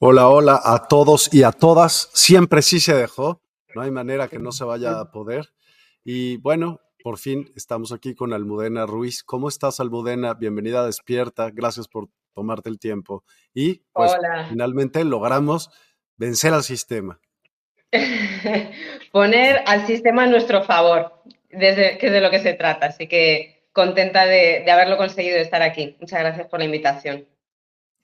Hola, hola a todos y a todas. Siempre sí se dejó. No hay manera que no se vaya a poder. Y bueno, por fin estamos aquí con Almudena Ruiz. ¿Cómo estás, Almudena? Bienvenida a Despierta. Gracias por tomarte el tiempo. Y pues finalmente logramos vencer al sistema. Poner al sistema a nuestro favor, desde, que es de lo que se trata. Así que contenta de, de haberlo conseguido estar aquí. Muchas gracias por la invitación.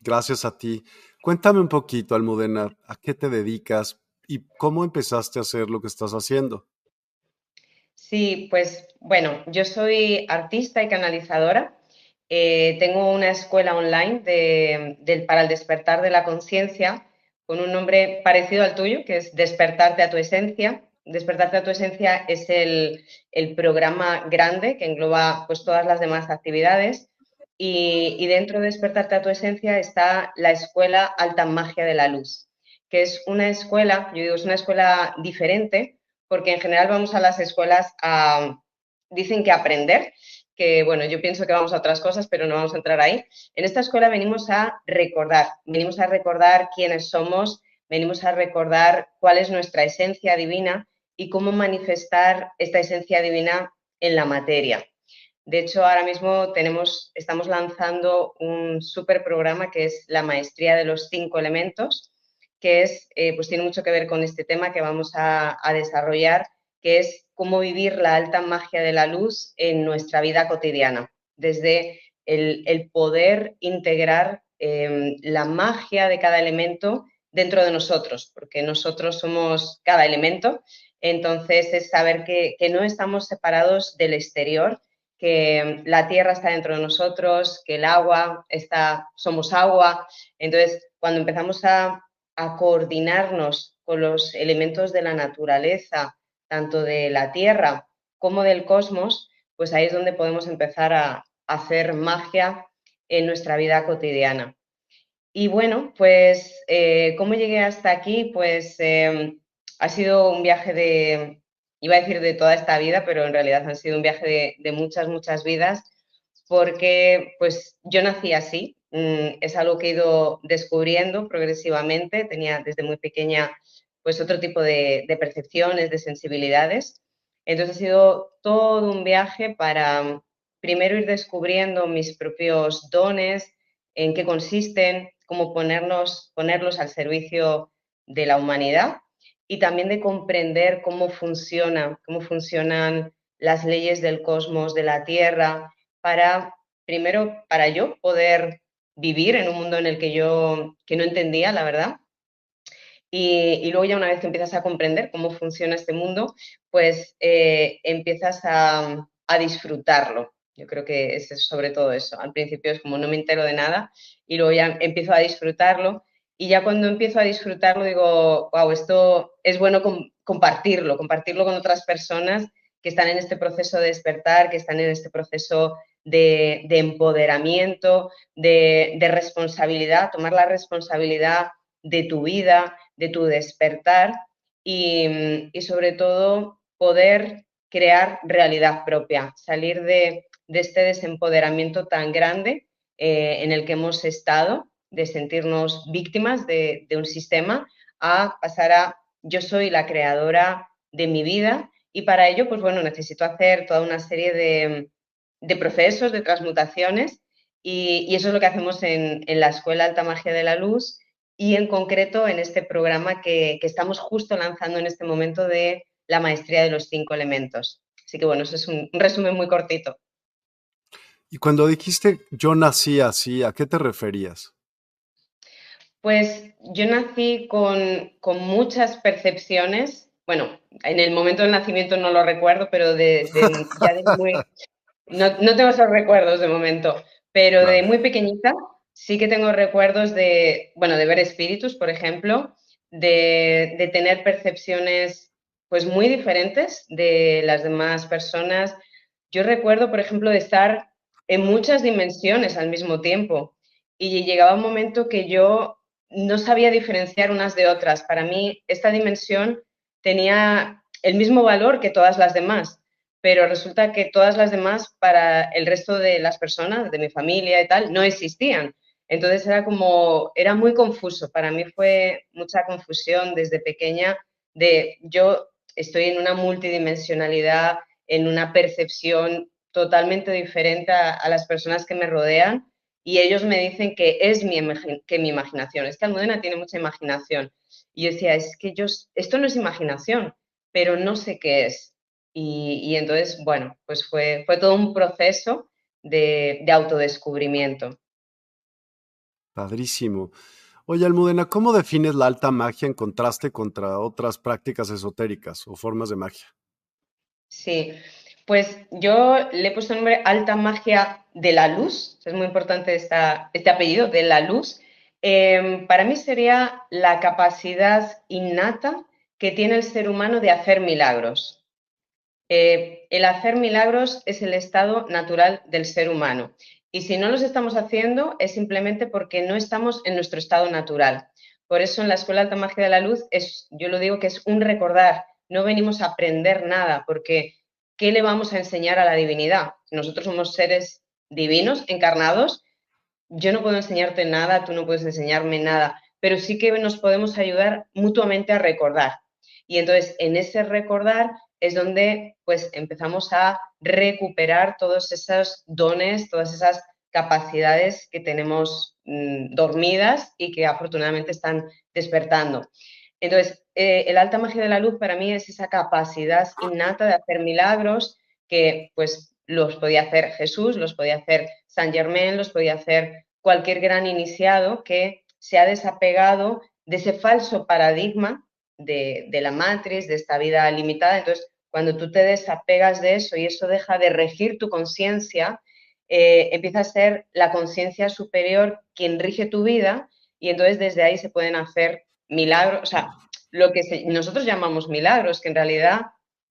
Gracias a ti. Cuéntame un poquito, Almudena, ¿a qué te dedicas y cómo empezaste a hacer lo que estás haciendo? Sí, pues bueno, yo soy artista y canalizadora. Eh, tengo una escuela online para el despertar de la conciencia con un nombre parecido al tuyo, que es Despertarte a tu esencia. Despertarte a tu esencia es el, el programa grande que engloba pues, todas las demás actividades y, dentro de Despertarte a tu Esencia está la Escuela Alta Magia de la Luz, que es una escuela, yo digo, es una escuela diferente, porque en general vamos a las escuelas a, dicen que aprender, que bueno, yo pienso que vamos a otras cosas, pero no vamos a entrar ahí. En esta escuela venimos a recordar, venimos a recordar quiénes somos, venimos a recordar cuál es nuestra esencia divina y cómo manifestar esta esencia divina en la materia. De hecho, ahora mismo estamos lanzando un súper programa que es la maestría de los cinco elementos, que es, eh, pues tiene mucho que ver con este tema que vamos a, desarrollar, que es cómo vivir la alta magia de la luz en nuestra vida cotidiana, desde el, poder integrar em, la magia de cada elemento dentro de nosotros, porque nosotros somos cada elemento, entonces es saber que no estamos separados del exterior, que la tierra está dentro de nosotros, que el agua está, somos agua. Entonces, cuando empezamos a, coordinarnos con los elementos de la naturaleza, tanto de la tierra como del cosmos, pues ahí es donde podemos empezar a, hacer magia en nuestra vida cotidiana. Y bueno, pues, eh, ¿cómo llegué hasta aquí? Pues eh, ha sido un viaje de, iba a decir de toda esta vida, pero en realidad han sido un viaje de, muchas, muchas vidas, porque pues yo nací así, mm, es algo que he ido descubriendo progresivamente, tenía desde muy pequeña pues otro tipo de, percepciones, de sensibilidades. Entonces ha sido todo un viaje para primero ir descubriendo mis propios dones, en qué consisten, cómo ponernos, ponerlos al servicio de la humanidad y también de comprender cómo funciona, cómo funcionan las leyes del cosmos, de la Tierra, para, primero, para yo poder vivir en un mundo en el que yo que no entendía, la verdad. Y, luego ya una vez que empiezas a comprender cómo funciona este mundo, pues eh, empiezas a, a disfrutarlo. Yo creo que es sobre todo eso. Al principio es como no me entero de nada y luego ya empiezo a disfrutarlo y ya cuando empiezo a disfrutarlo digo, wow, esto es bueno compartirlo, compartirlo con otras personas que están en este proceso de despertar, que están en este proceso de, empoderamiento, de, responsabilidad, tomar la responsabilidad de tu vida, de tu despertar y, sobre todo poder crear realidad propia, salir de, este desempoderamiento tan grande eh, en el que hemos estado de sentirnos víctimas de, un sistema a pasar a yo soy la creadora de mi vida y para ello, pues bueno, necesito hacer toda una serie de, procesos, de transmutaciones y, eso es lo que hacemos en, la Escuela Alta Magia de la Luz y en concreto en este programa que, estamos justo lanzando en este momento de la maestría de los cinco elementos. Así que bueno, eso es un resumen muy cortito. Y cuando dijiste yo nací así, ¿a qué te referías? Pues yo nací con, muchas percepciones. Bueno, en el momento del nacimiento no lo recuerdo, pero de, ya de muy... No, tengo esos recuerdos de momento, pero de muy pequeñita sí que tengo recuerdos de, bueno, de ver espíritus, por ejemplo, de, de tener percepciones pues muy diferentes de las demás personas. Yo recuerdo, por ejemplo, de estar en muchas dimensiones al mismo tiempo y llegaba un momento que yo no sabía diferenciar unas de otras. Para mí, esta dimensión tenía el mismo valor que todas las demás, pero resulta que todas las demás para el resto de las personas, de mi familia y tal, no existían. Entonces era como, era muy confuso. Para mí fue mucha confusión desde pequeña de yo estoy en una multidimensionalidad, en una percepción totalmente diferente a las personas que me rodean y ellos me dicen que es mi, que mi imaginación, es que Almudena tiene mucha imaginación. Y yo decía, es que yo, esto no es imaginación, pero no sé qué es. Y, entonces, bueno, pues fue, fue todo un proceso de, de autodescubrimiento. Padrísimo. Oye, Almudena, ¿cómo defines la alta magia en contraste contra otras prácticas esotéricas o formas de magia? Sí, pues yo le he puesto el nombre Alta Magia de la Luz, es muy importante este apellido, de la Luz. Em, para mí sería la capacidad innata que tiene el ser humano de hacer milagros. Eh, el hacer milagros es el estado natural del ser humano. Y si no los estamos haciendo es simplemente porque no estamos en nuestro estado natural. Por eso en la Escuela Alta Magia de la Luz yo lo digo que es un recordar, no venimos a aprender nada, porque ¿qué le vamos a enseñar a la divinidad? Nosotros somos seres divinos, encarnados. Yo no puedo enseñarte nada, tú no puedes enseñarme nada, pero sí que nos podemos ayudar mutuamente a recordar. Y entonces, en ese recordar es donde pues empezamos a recuperar todos esos dones, todas esas capacidades que tenemos mm, dormidas y que afortunadamente están despertando. Entonces, eh, el alta magia de la luz para mí es esa capacidad innata de hacer milagros que pues los podía hacer Jesús, los podía hacer San Germain, los podía hacer cualquier gran iniciado que se ha desapegado de ese falso paradigma de, la matriz, de esta vida limitada. Entonces, cuando tú te desapegas de eso y eso deja de regir tu conciencia, eh, empieza a ser la conciencia superior quien rige tu vida y entonces desde ahí se pueden hacer milagros, o sea, lo que nosotros llamamos milagros, que en realidad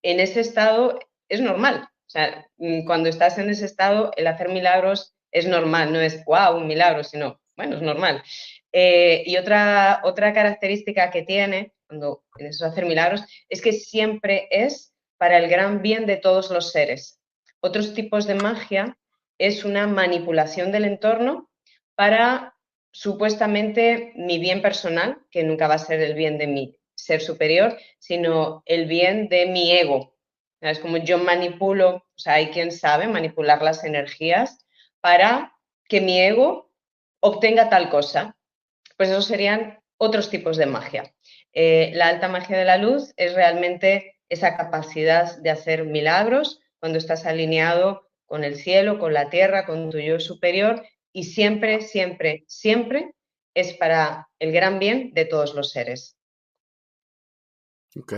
en ese estado es normal. O sea, mm, cuando estás en ese estado, el hacer milagros es normal, no es wow, un milagro, sino, bueno, es normal. Eh, y otra, otra característica que tiene cuando eso hacer milagros es que siempre es para el gran bien de todos los seres. Otros tipos de magia es una manipulación del entorno para supuestamente mi bien personal, que nunca va a ser el bien de mi ser superior, sino el bien de mi ego. Es como yo manipulo, o sea, hay quien sabe manipular las energías para que mi ego obtenga tal cosa. Pues esos serían otros tipos de magia. Eh, la alta magia de la luz es realmente esa capacidad de hacer milagros cuando estás alineado con el cielo, con la tierra, con tu yo superior y siempre, siempre, siempre es para el gran bien de todos los seres. Ok.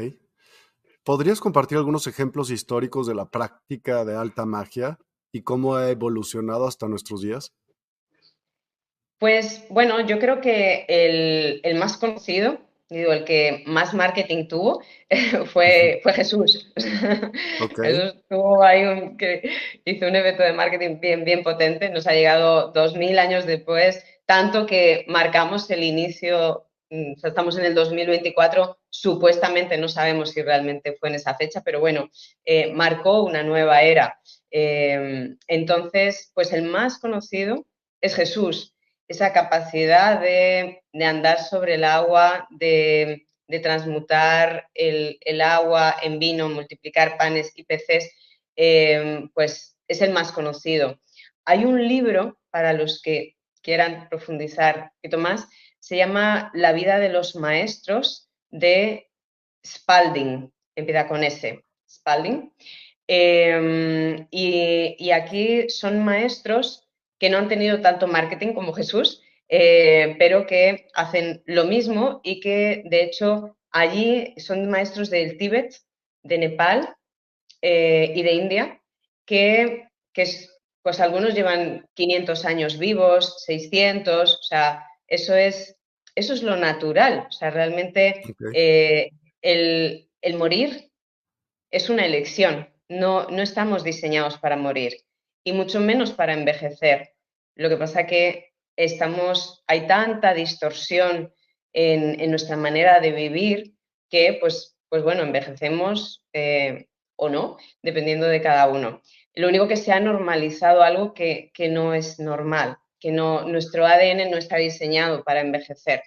¿Podrías compartir algunos ejemplos históricos de la práctica de alta magia y cómo ha evolucionado hasta nuestros días? Pues bueno, yo creo que el, más conocido, digo, el que más marketing tuvo, fue, fue Jesús. Jesús tuvo ahí un, que hizo un evento de marketing bien, bien potente, nos ha llegado dos mil años después, tanto que marcamos el inicio, mm, estamos en el 2024, supuestamente no sabemos si realmente fue en esa fecha, pero bueno, eh, marcó una nueva era. Eh, entonces, pues el más conocido es Jesús esa capacidad de, andar sobre el agua, de, transmutar el, agua en vino, multiplicar panes y peces, eh, pues es el más conocido. Hay un libro para los que quieran profundizar un poquito más, se llama La vida de los maestros de Spalding, empieza con S, Spalding. Eh, y aquí son maestros que no han tenido tanto marketing como Jesús, eh, pero que hacen lo mismo y que de hecho allí son maestros del Tíbet, de Nepal eh, y de India, que, pues algunos llevan 500 años vivos, 600, o sea, eso es, eso es lo natural, o sea, realmente eh, el, el, morir es una elección, no, no estamos diseñados para morir y mucho menos para envejecer. Lo que pasa que estamos, hay tanta distorsión en, nuestra manera de vivir que, pues, pues bueno, envejecemos eh, o no, dependiendo de cada uno. Lo único que se ha normalizado algo que, no es normal, que no, nuestro ADN no está diseñado para envejecer.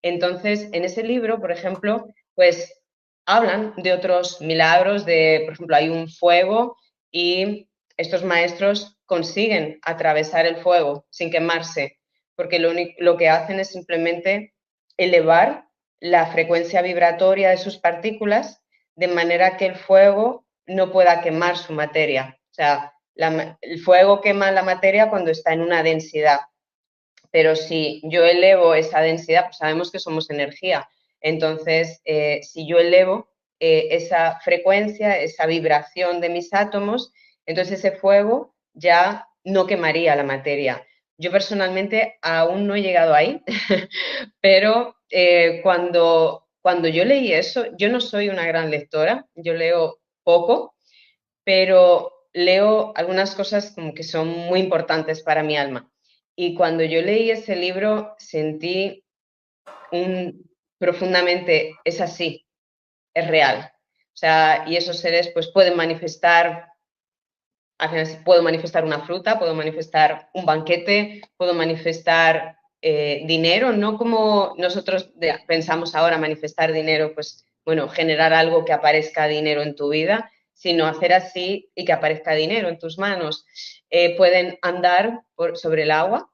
Entonces, en ese libro, por ejemplo, pues hablan de otros milagros, de, por ejemplo, hay un fuego y estos maestros consiguen atravesar el fuego sin quemarse, porque lo, que hacen es simplemente elevar la frecuencia vibratoria de sus partículas de manera que el fuego no pueda quemar su materia. O sea, el fuego quema la materia cuando está en una densidad. Pero si yo elevo esa densidad, pues sabemos que somos energía. Entonces, eh, si yo elevo eh, esa frecuencia, esa vibración de mis átomos, entonces ese fuego ya no quemaría la materia. Yo personalmente aún no he llegado ahí, pero eh, cuando, cuando yo leí eso, yo no soy una gran lectora, yo leo poco, pero leo algunas cosas como que son muy importantes para mi alma. Y cuando yo leí ese libro, sentí un, profundamente, es así, es real. O sea, y esos seres pues pueden manifestar puedo manifestar una fruta, puedo manifestar un banquete, puedo manifestar eh, dinero, no como nosotros pensamos ahora manifestar dinero, pues bueno, generar algo que aparezca dinero en tu vida, sino hacer así y que aparezca dinero en tus manos. Eh, pueden andar sobre el agua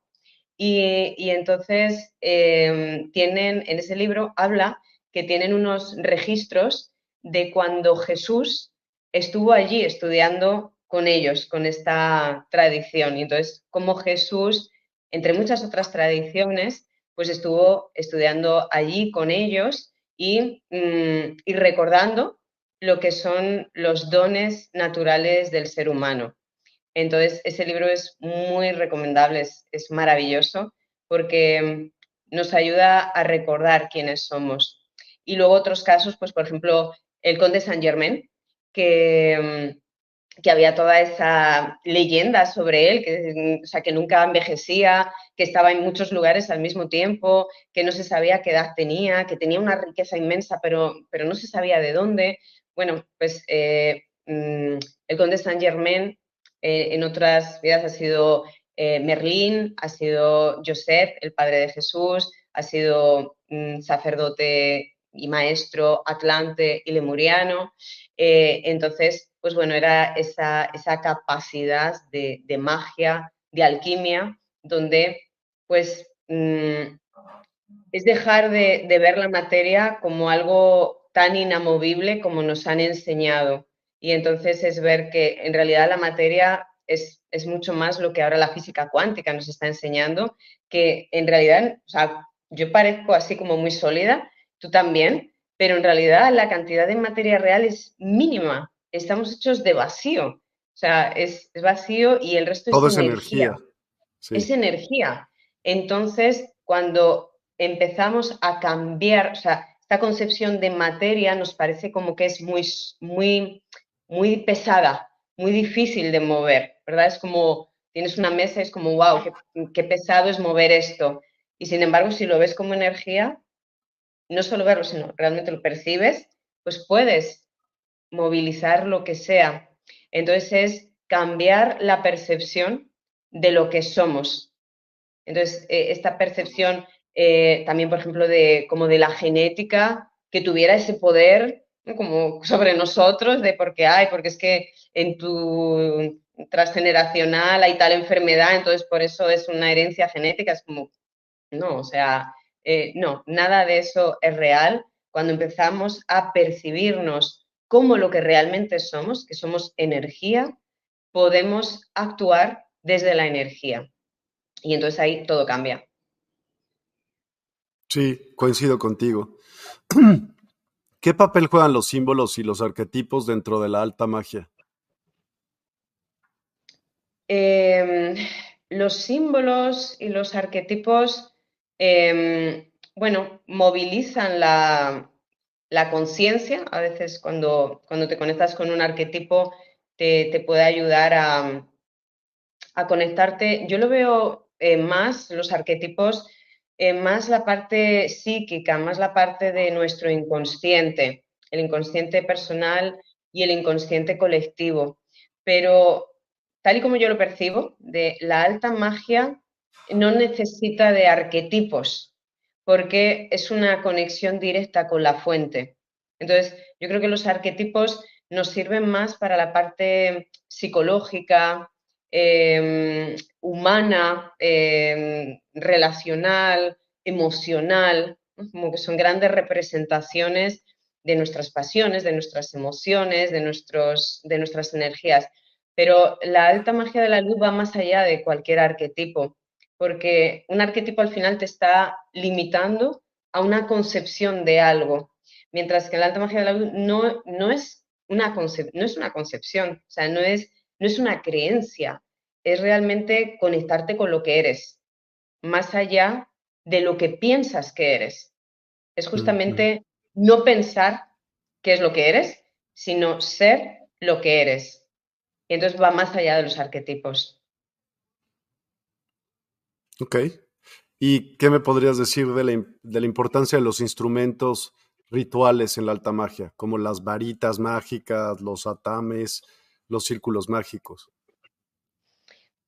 y, entonces em, tienen, en ese libro habla que tienen unos registros de cuando Jesús estuvo allí estudiando con ellos, con esta tradición. Y entonces, como Jesús, entre muchas otras tradiciones, pues estuvo estudiando allí con ellos y, mm, y recordando lo que son los dones naturales del ser humano. Entonces, ese libro es muy recomendable, es, es maravilloso porque nos ayuda a recordar quiénes somos. Y luego otros casos, pues por ejemplo, el conde Saint Germain, que, mm, que había toda esa leyenda sobre él, que, o sea, que nunca envejecía, que estaba en muchos lugares al mismo tiempo, que no se sabía qué edad tenía, que tenía una riqueza inmensa, pero, pero no se sabía de dónde. Bueno, pues eh, mm, el conde Saint Germain eh, en otras vidas ha sido eh, Merlín, ha sido Joseph, el padre de Jesús, ha sido mm, sacerdote y maestro atlante y lemuriano. entonces, pues bueno, era esa, capacidad de, magia, de alquimia, donde pues mm, es dejar de, ver la materia como algo tan inamovible como nos han enseñado. Y entonces es ver que en realidad la materia es, es, mucho más lo que ahora la física cuántica nos está enseñando, que en realidad, o sea, yo parezco así como muy sólida, tú también, pero en realidad la cantidad de materia real es mínima. Estamos hechos de vacío. O sea, es, vacío y el resto es, energía. Es energía. Entonces, cuando empezamos a cambiar, o sea, esta concepción de materia nos parece como que es muy, muy, muy pesada, muy difícil de mover, ¿verdad? Es como, tienes una mesa, es como, wow, qué pesado es mover esto. Y sin embargo, si lo ves como energía, no solo verlo, sino realmente lo percibes, pues puedes movilizar lo que sea. Entonces es cambiar la percepción de lo que somos. Entonces, eh, esta percepción eh, también, por ejemplo, de como de la genética, que tuviera ese poder como sobre nosotros, de por qué hay, porque es que en tu transgeneracional hay tal enfermedad, entonces por eso es una herencia genética, es como, no, o sea, eh, no, nada de eso es real cuando empezamos a percibirnos como lo que realmente somos, que somos energía, podemos actuar desde la energía. Y entonces ahí todo cambia. Sí, coincido contigo. ¿Qué papel juegan los símbolos y los arquetipos dentro de la alta magia? Em, los símbolos y los arquetipos Em, bueno, movilizan la, conciencia. A veces cuando, cuando, te conectas con un arquetipo te, puede ayudar a, a, conectarte. Yo lo veo eh, más, los arquetipos, eh, más la parte psíquica, más la parte de nuestro inconsciente, el inconsciente personal y el inconsciente colectivo. Pero tal y como yo lo percibo, de la alta magia no necesita de arquetipos porque es una conexión directa con la fuente. Entonces, yo creo que los arquetipos nos sirven más para la parte psicológica, em, humana, em, relacional, emocional, como que son grandes representaciones de nuestras pasiones, de nuestras emociones, de, nuestros, de nuestras energías. Pero la alta magia de la luz va más allá de cualquier arquetipo porque un arquetipo al final te está limitando a una concepción de algo, mientras que la alta magia de la luz no, no, es, una no es una concepción, o sea, no es, no es una creencia, es realmente conectarte con lo que eres, más allá de lo que piensas que eres. Es justamente no pensar qué es lo que eres, sino ser lo que eres. Y entonces va más allá de los arquetipos. Ok. ¿Y qué me podrías decir de la, importancia de los instrumentos rituales en la alta magia, como las varitas mágicas, los atames, los círculos mágicos?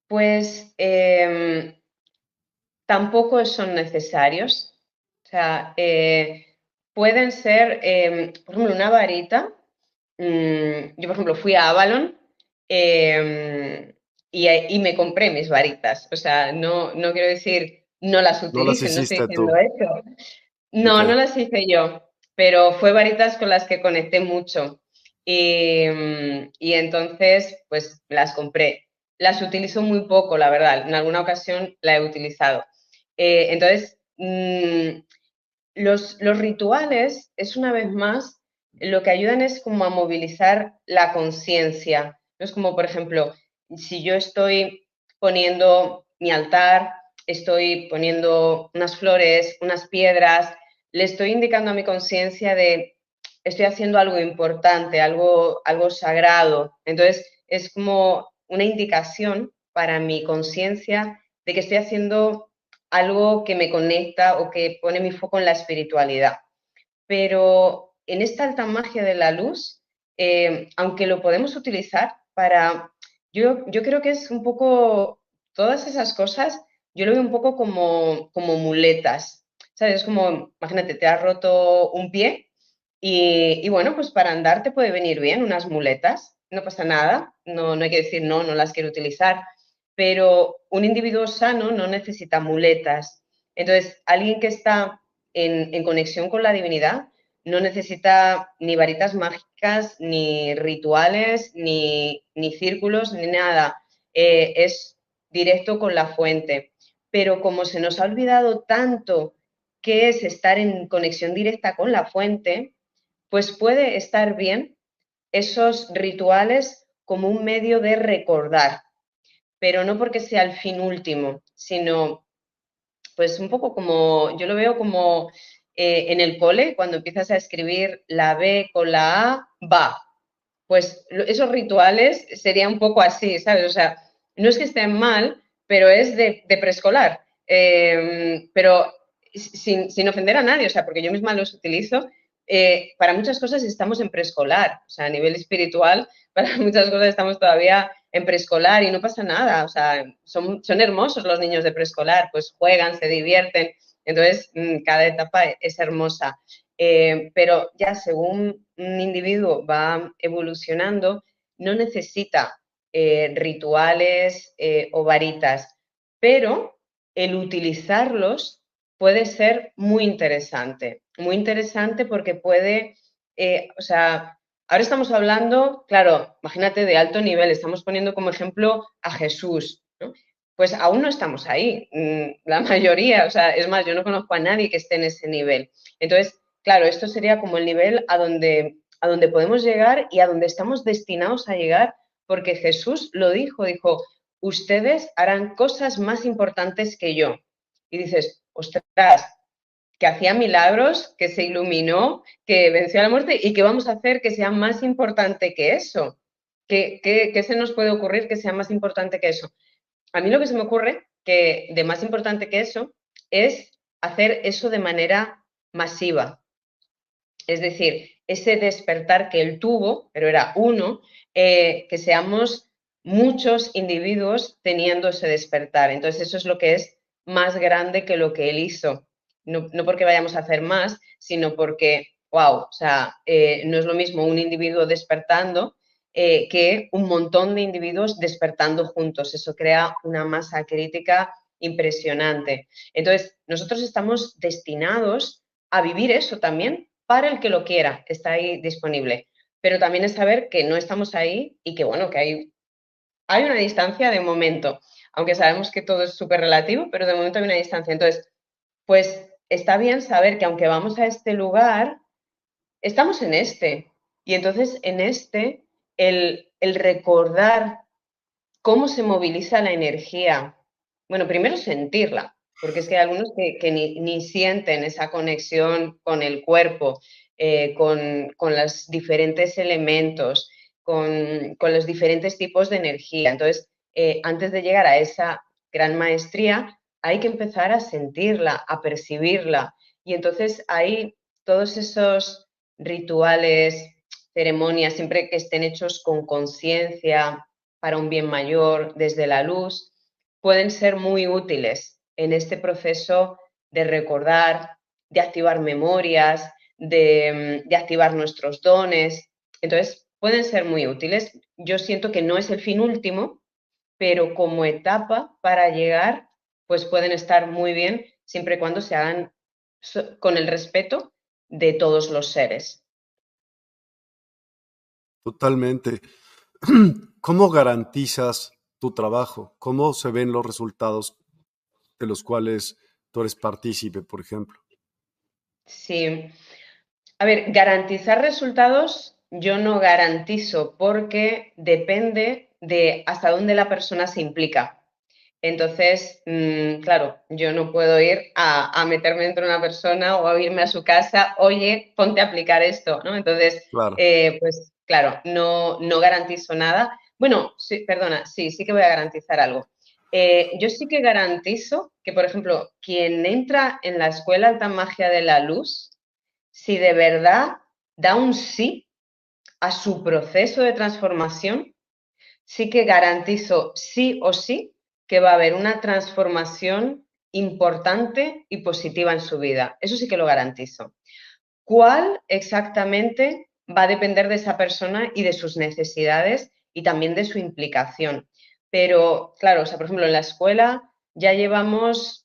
Pues em, tampoco son necesarios. O sea, eh, pueden ser, em, por ejemplo, una varita. Mm, yo, por ejemplo, fui a Avalon em, y, me compré mis varitas. O sea, no, no quiero decir no las utilice, no, estoy diciendo eso. No, no las hice yo, pero fue varitas con las que conecté mucho. Y, entonces, pues las compré. Las utilizo muy poco, la verdad. En alguna ocasión la he utilizado. Eh, entonces, mm, los, los rituales es una vez más, lo que ayudan es como a movilizar la conciencia. No es como, por ejemplo, si yo estoy poniendo mi altar, estoy poniendo unas flores, unas piedras, le estoy indicando a mi conciencia de estoy haciendo algo importante, algo, algo sagrado. Entonces, es como una indicación para mi conciencia de que estoy haciendo algo que me conecta o que pone mi foco en la espiritualidad. Pero en esta alta magia de la luz, eh, aunque lo podemos utilizar para yo, creo que es un poco, todas esas cosas, yo lo veo un poco como, como muletas, ¿sabes? Es como, imagínate, te has roto un pie y, bueno, pues para andar te puede venir bien unas muletas, no pasa nada, no, no hay que decir no, no las quiero utilizar, pero un individuo sano no necesita muletas. Entonces, alguien que está en, conexión con la divinidad no necesita ni varitas mágicas, ni rituales, ni, círculos, ni nada. Eh, es directo con la fuente. Pero como se nos ha olvidado tanto qué es estar en conexión directa con la fuente, pues puede estar bien esos rituales como un medio de recordar, pero no porque sea el fin último, sino pues un poco como, yo lo veo como eh, en el cole, cuando empiezas a escribir la B con la A, va. Pues esos rituales serían un poco así, ¿sabes? O sea, no es que estén mal, pero es de, preescolar. Em, pero sin, sin, ofender a nadie, o sea, porque yo misma los utilizo eh, para muchas cosas estamos en preescolar, o sea, a nivel espiritual, para muchas cosas estamos todavía en preescolar y no pasa nada, o sea, son, son hermosos los niños de preescolar, pues juegan, se divierten, entonces mm, cada etapa es hermosa. Eh, pero ya según un individuo va evolucionando, no necesita eh, rituales o varitas, pero el utilizarlos puede ser muy interesante muy interesante porque puede, eh, o sea, ahora estamos hablando, claro, imagínate de alto nivel, estamos poniendo como ejemplo a Jesús, ¿no? Pues aún no estamos ahí, mm, la mayoría, o sea, es más, yo no conozco a nadie que esté en ese nivel. Entonces, claro, esto sería como el nivel a donde, a donde podemos llegar y a donde estamos destinados a llegar, porque Jesús lo dijo, dijo, ustedes harán cosas más importantes que yo. Y dices, ostras, que hacía milagros, que se iluminó, que venció a la muerte y que vamos a hacer que sea más importante que eso. ¿Qué, qué, se nos puede ocurrir que sea más importante que eso? A mí lo que se me ocurre que de más importante que eso es hacer eso de manera masiva. Es decir, ese despertar que él tuvo, pero era uno, eh, que seamos muchos individuos teniendo ese despertar. Entonces, eso es lo que es más grande que lo que él hizo no, porque vayamos a hacer más, sino porque, wow, o sea, eh, no es lo mismo un individuo despertando eh, que un montón de individuos despertando juntos. Eso crea una masa crítica impresionante. Entonces, nosotros estamos destinados a vivir eso también para el que lo quiera, está ahí disponible. Pero también es saber que no estamos ahí y que, bueno, que hay, hay una distancia de momento, aunque sabemos que todo es súper relativo, pero de momento hay una distancia. Entonces, pues está bien saber que aunque vamos a este lugar, estamos en este. Y entonces en este, el, recordar cómo se moviliza la energía. Bueno, primero sentirla, porque es que hay algunos que, ni, sienten esa conexión con el cuerpo, eh, con, los diferentes elementos, con, los diferentes tipos de energía. Entonces, eh, antes de llegar a esa gran maestría, hay que empezar a sentirla, a percibirla. Y entonces hay todos esos rituales, ceremonias, siempre que estén hechos con conciencia, para un bien mayor, desde la luz, pueden ser muy útiles en este proceso de recordar, de activar memorias, de, de activar nuestros dones. Entonces, pueden ser muy útiles. Yo siento que no es el fin último, pero como etapa para llegar pues pueden estar muy bien siempre y cuando se hagan con el respeto de todos los seres. Totalmente. ¿Cómo garantizas tu trabajo? ¿Cómo se ven los resultados de los cuales tú eres partícipe, por ejemplo? Sí. A ver, garantizar resultados yo no garantizo porque depende de hasta dónde la persona se implica. Entonces, mm, claro, yo no puedo ir a, meterme dentro de una persona o a irme a su casa, oye, ponte a aplicar esto, ¿no? Entonces, eh, pues claro, no, no garantizo nada. Bueno, sí, perdona, sí, sí que voy a garantizar algo. Eh, yo sí que garantizo que, por ejemplo, quien entra en la escuela alta magia de la luz, si de verdad da un sí a su proceso de transformación, sí que garantizo sí o sí que va a haber una transformación importante y positiva en su vida. Eso sí que lo garantizo. ¿Cuál exactamente va a depender de esa persona y de sus necesidades y también de su implicación? Pero, claro, o sea, por ejemplo, en la escuela ya llevamos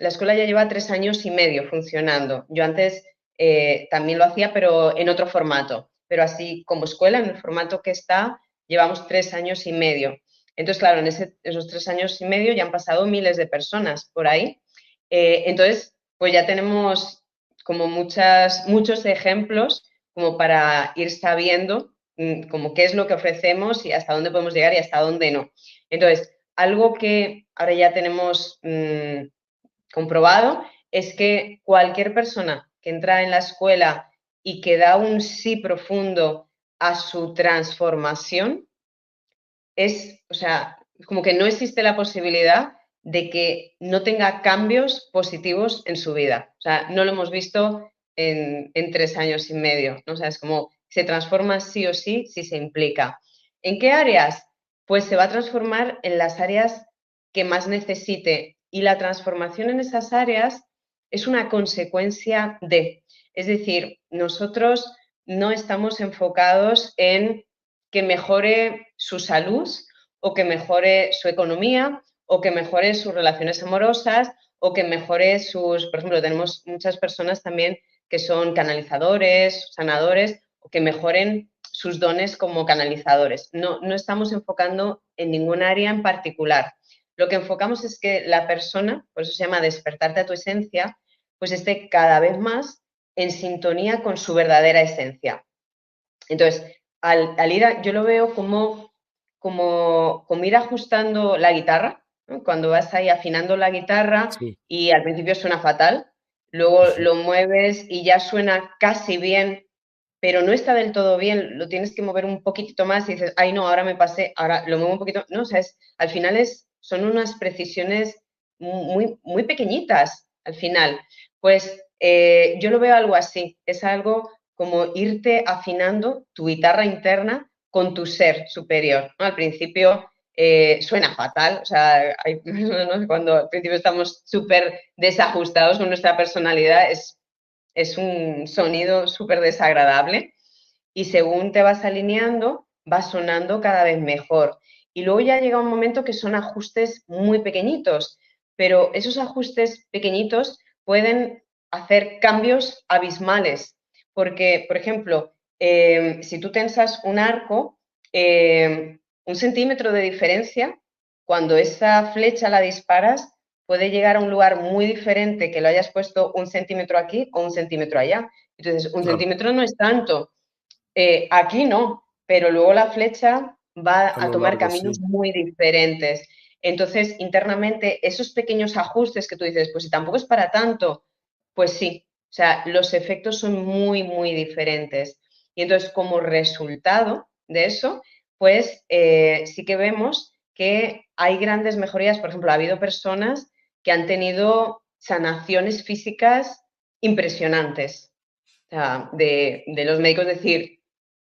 la escuela ya lleva tres años y medio funcionando. Yo antes eh, también lo hacía, pero en otro formato. Pero así como escuela, en el formato que está, llevamos tres años y medio. Entonces, claro, en esos tres años y medio ya han pasado miles de personas por ahí. Eh, entonces, pues ya tenemos como muchas, muchos ejemplos como para ir sabiendo mm, como qué es lo que ofrecemos y hasta dónde podemos llegar y hasta dónde no. Entonces, algo que ahora ya tenemos mm, comprobado es que cualquier persona que entra en la escuela y que da un sí profundo a su transformación, es, o sea, como que no existe la posibilidad de que no tenga cambios positivos en su vida. O sea, no lo hemos visto en, tres años y medio. ¿no? O sea, es como se transforma sí o sí si se implica. ¿En qué áreas? Pues se va a transformar en las áreas que más necesite. Y la transformación en esas áreas es una consecuencia de. Es decir, nosotros no estamos enfocados en que mejore su salud o que mejore su economía o que mejore sus relaciones amorosas o que mejore sus, por ejemplo, tenemos muchas personas también que son canalizadores, sanadores, o que mejoren sus dones como canalizadores. No, no estamos enfocando en ningún área en particular. Lo que enfocamos es que la persona, por eso se llama despertarte a tu esencia, pues esté cada vez más en sintonía con su verdadera esencia. Entonces, al, ir yo lo veo como, como, como ir ajustando la guitarra, cuando vas ahí afinando la guitarra y al principio suena fatal, luego lo mueves y ya suena casi bien, pero no está del todo bien, lo tienes que mover un poquitito más y dices, ay no, ahora me pasé, ahora lo muevo un poquito, no, o sea, al final es, son unas precisiones muy, muy pequeñitas al final. Pues eh, yo lo veo algo así, es algo como irte afinando tu guitarra interna con tu ser superior. Al principio eh, suena fatal, o sea, cuando al principio estamos súper desajustados con nuestra personalidad, es, es un sonido súper desagradable y según te vas alineando, va sonando cada vez mejor. Y luego ya llega un momento que son ajustes muy pequeñitos, pero esos ajustes pequeñitos pueden hacer cambios abismales porque, por ejemplo, em, si tú tensas un arco, em, un centímetro de diferencia, cuando esa flecha la disparas, puede llegar a un lugar muy diferente que lo hayas puesto un centímetro aquí o un centímetro allá. Entonces, un centímetro no es tanto. Eh, aquí no, pero luego la flecha va a, tomar caminos muy diferentes. Entonces, internamente, esos pequeños ajustes que tú dices, pues si tampoco es para tanto, pues sí, o sea, los efectos son muy, muy diferentes. Y entonces, como resultado de eso, pues eh, sí que vemos que hay grandes mejorías. Por ejemplo, ha habido personas que han tenido sanaciones físicas impresionantes. O sea, de, los médicos decir,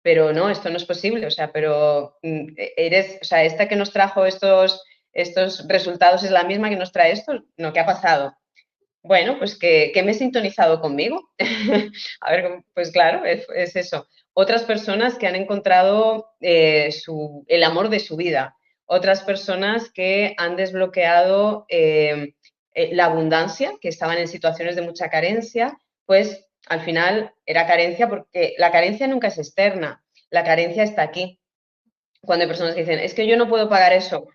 pero no, esto no es posible. O sea, pero mm, eres, o sea, esta que nos trajo estos, estos resultados es la misma que nos trae esto. No, ¿qué ha pasado? Bueno, pues que, me he sintonizado conmigo. a ver, pues claro, es, eso. Otras personas que han encontrado eh, el amor de su vida. Otras personas que han desbloqueado eh, eh, la abundancia, que estaban en situaciones de mucha carencia, pues al final era carencia porque la carencia nunca es externa, la carencia está aquí. Cuando hay personas que dicen, es que yo no puedo pagar eso,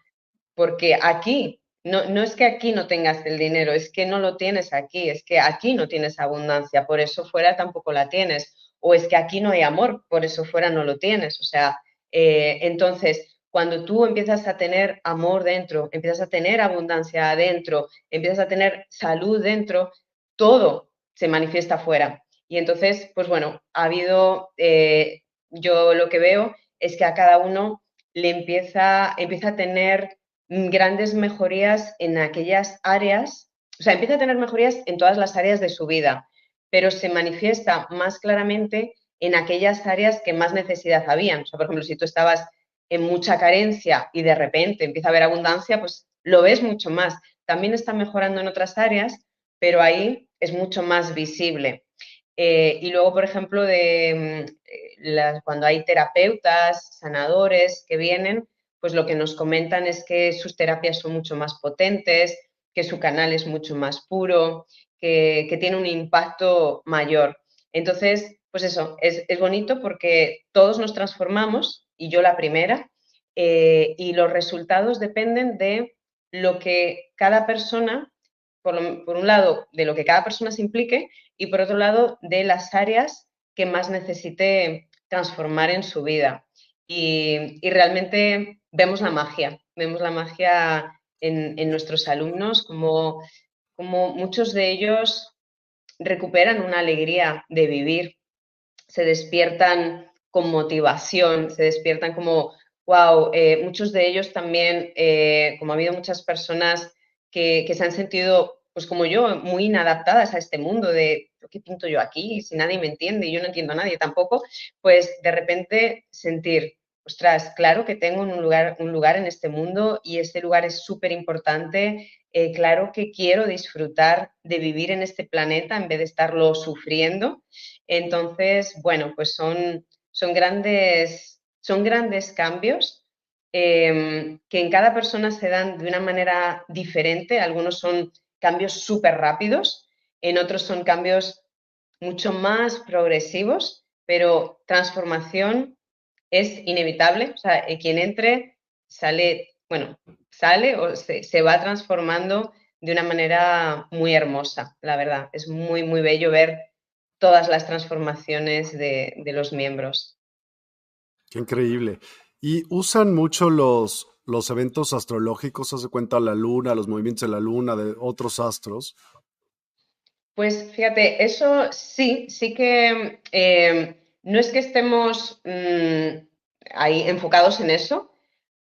porque aquí no, es que aquí no tengas el dinero, es que no lo tienes aquí, es que aquí no tienes abundancia, por eso fuera tampoco la tienes. O es que aquí no hay amor, por eso fuera no lo tienes. O sea, eh, entonces, cuando tú empiezas a tener amor dentro, empiezas a tener abundancia adentro, empiezas a tener salud dentro, todo se manifiesta afuera. Y entonces, pues bueno, ha habido, eh, yo lo que veo es que a cada uno le empieza, empieza a tener grandes mejorías en aquellas áreas, o sea, empieza a tener mejorías en todas las áreas de su vida, pero se manifiesta más claramente en aquellas áreas que más necesidad habían. O sea, por ejemplo, si tú estabas en mucha carencia y de repente empieza a haber abundancia, pues lo ves mucho más. También está mejorando en otras áreas, pero ahí es mucho más visible. Eh, y luego, por ejemplo, de, mm, eh, cuando hay terapeutas, sanadores que vienen, pues lo que nos comentan es que sus terapias son mucho más potentes, que su canal es mucho más puro, que, tiene un impacto mayor. Entonces, pues eso, es, bonito porque todos nos transformamos, y yo la primera, eh, y los resultados dependen de lo que cada persona, por, un lado, de lo que cada persona se implique y por otro lado, de las áreas que más necesite transformar en su vida. Y, y realmente vemos la magia, vemos la magia en, nuestros alumnos, como, como muchos de ellos recuperan una alegría de vivir, se despiertan con motivación, se despiertan como, wow, eh, muchos de ellos también, eh, como ha habido muchas personas que, que, se han sentido, pues como yo, muy inadaptadas a este mundo de, ¿qué pinto yo aquí? Si nadie me entiende y yo no entiendo a nadie tampoco, pues de repente sentir, ostras, claro que tengo un lugar, un lugar en este mundo y este lugar es súper importante. Eh, claro que quiero disfrutar de vivir en este planeta en vez de estarlo sufriendo. Entonces, bueno, pues son, son, grandes, son grandes cambios em, que en cada persona se dan de una manera diferente. Algunos son cambios súper rápidos, en otros son cambios mucho más progresivos, pero transformación es inevitable, o sea, eh, quien entre sale, bueno, sale o se, va transformando de una manera muy hermosa, la verdad. Es muy, muy bello ver todas las transformaciones de, los miembros. Qué increíble. Y usan mucho los, los eventos astrológicos, hace cuenta la luna, los movimientos de la luna, de otros astros. Pues fíjate, eso sí, sí que eh, no es que estemos mm, ahí enfocados en eso,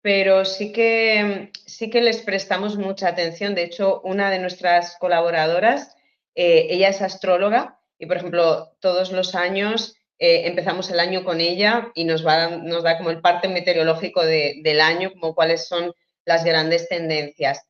pero sí que, sí que les prestamos mucha atención. De hecho, una de nuestras colaboradoras, eh, ella es astróloga y, por ejemplo, todos los años eh, empezamos el año con ella y nos, va, nos da como el parte meteorológico del año, como cuáles son las grandes tendencias.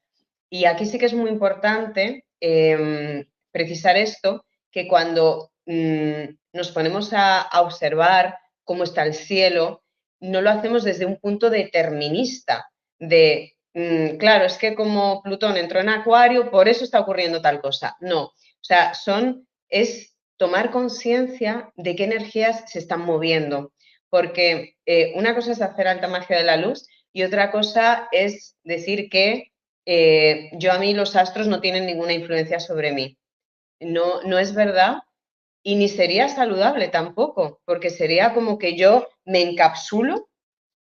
Y aquí sí que es muy importante em, precisar esto, que cuando mm, nos ponemos a, observar cómo está el cielo, no lo hacemos desde un punto determinista, de, mm, claro, es que como Plutón entró en Acuario, por eso está ocurriendo tal cosa. No, o sea, son, es tomar conciencia de qué energías se están moviendo, porque eh, una cosa es hacer alta magia de la luz y otra cosa es decir que eh, yo a mí los astros no tienen ninguna influencia sobre mí. No, no es verdad y ni sería saludable tampoco, porque sería como que yo me encapsulo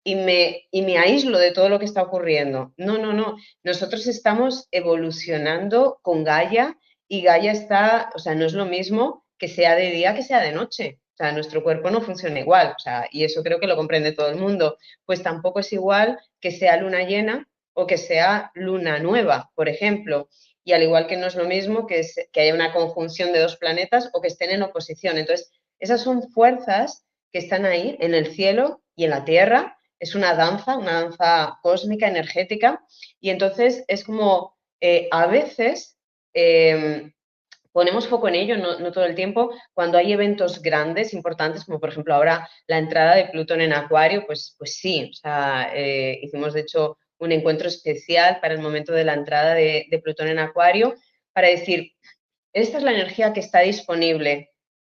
y me, y me aíslo de todo lo que está ocurriendo. No, no, no. Nosotros estamos evolucionando con Gaia y Gaia está, o sea, no es lo mismo que sea de día que sea de noche. O sea, nuestro cuerpo no funciona igual, o sea, y eso creo que lo comprende todo el mundo. Pues tampoco es igual que sea luna llena o que sea luna nueva, por ejemplo y al igual que no es lo mismo que, haya una conjunción de dos planetas o que estén en oposición. Entonces, esas son fuerzas que están ahí en el cielo y en la tierra. Es una danza, una danza cósmica, energética. Y entonces es como eh, a veces em, ponemos foco en ello, no, todo el tiempo, cuando hay eventos grandes, importantes, como por ejemplo ahora la entrada de Plutón en Acuario, pues, pues sí, eh, hicimos de hecho un encuentro especial para el momento de la entrada de, Plutón en Acuario, para decir, esta es la energía que está disponible,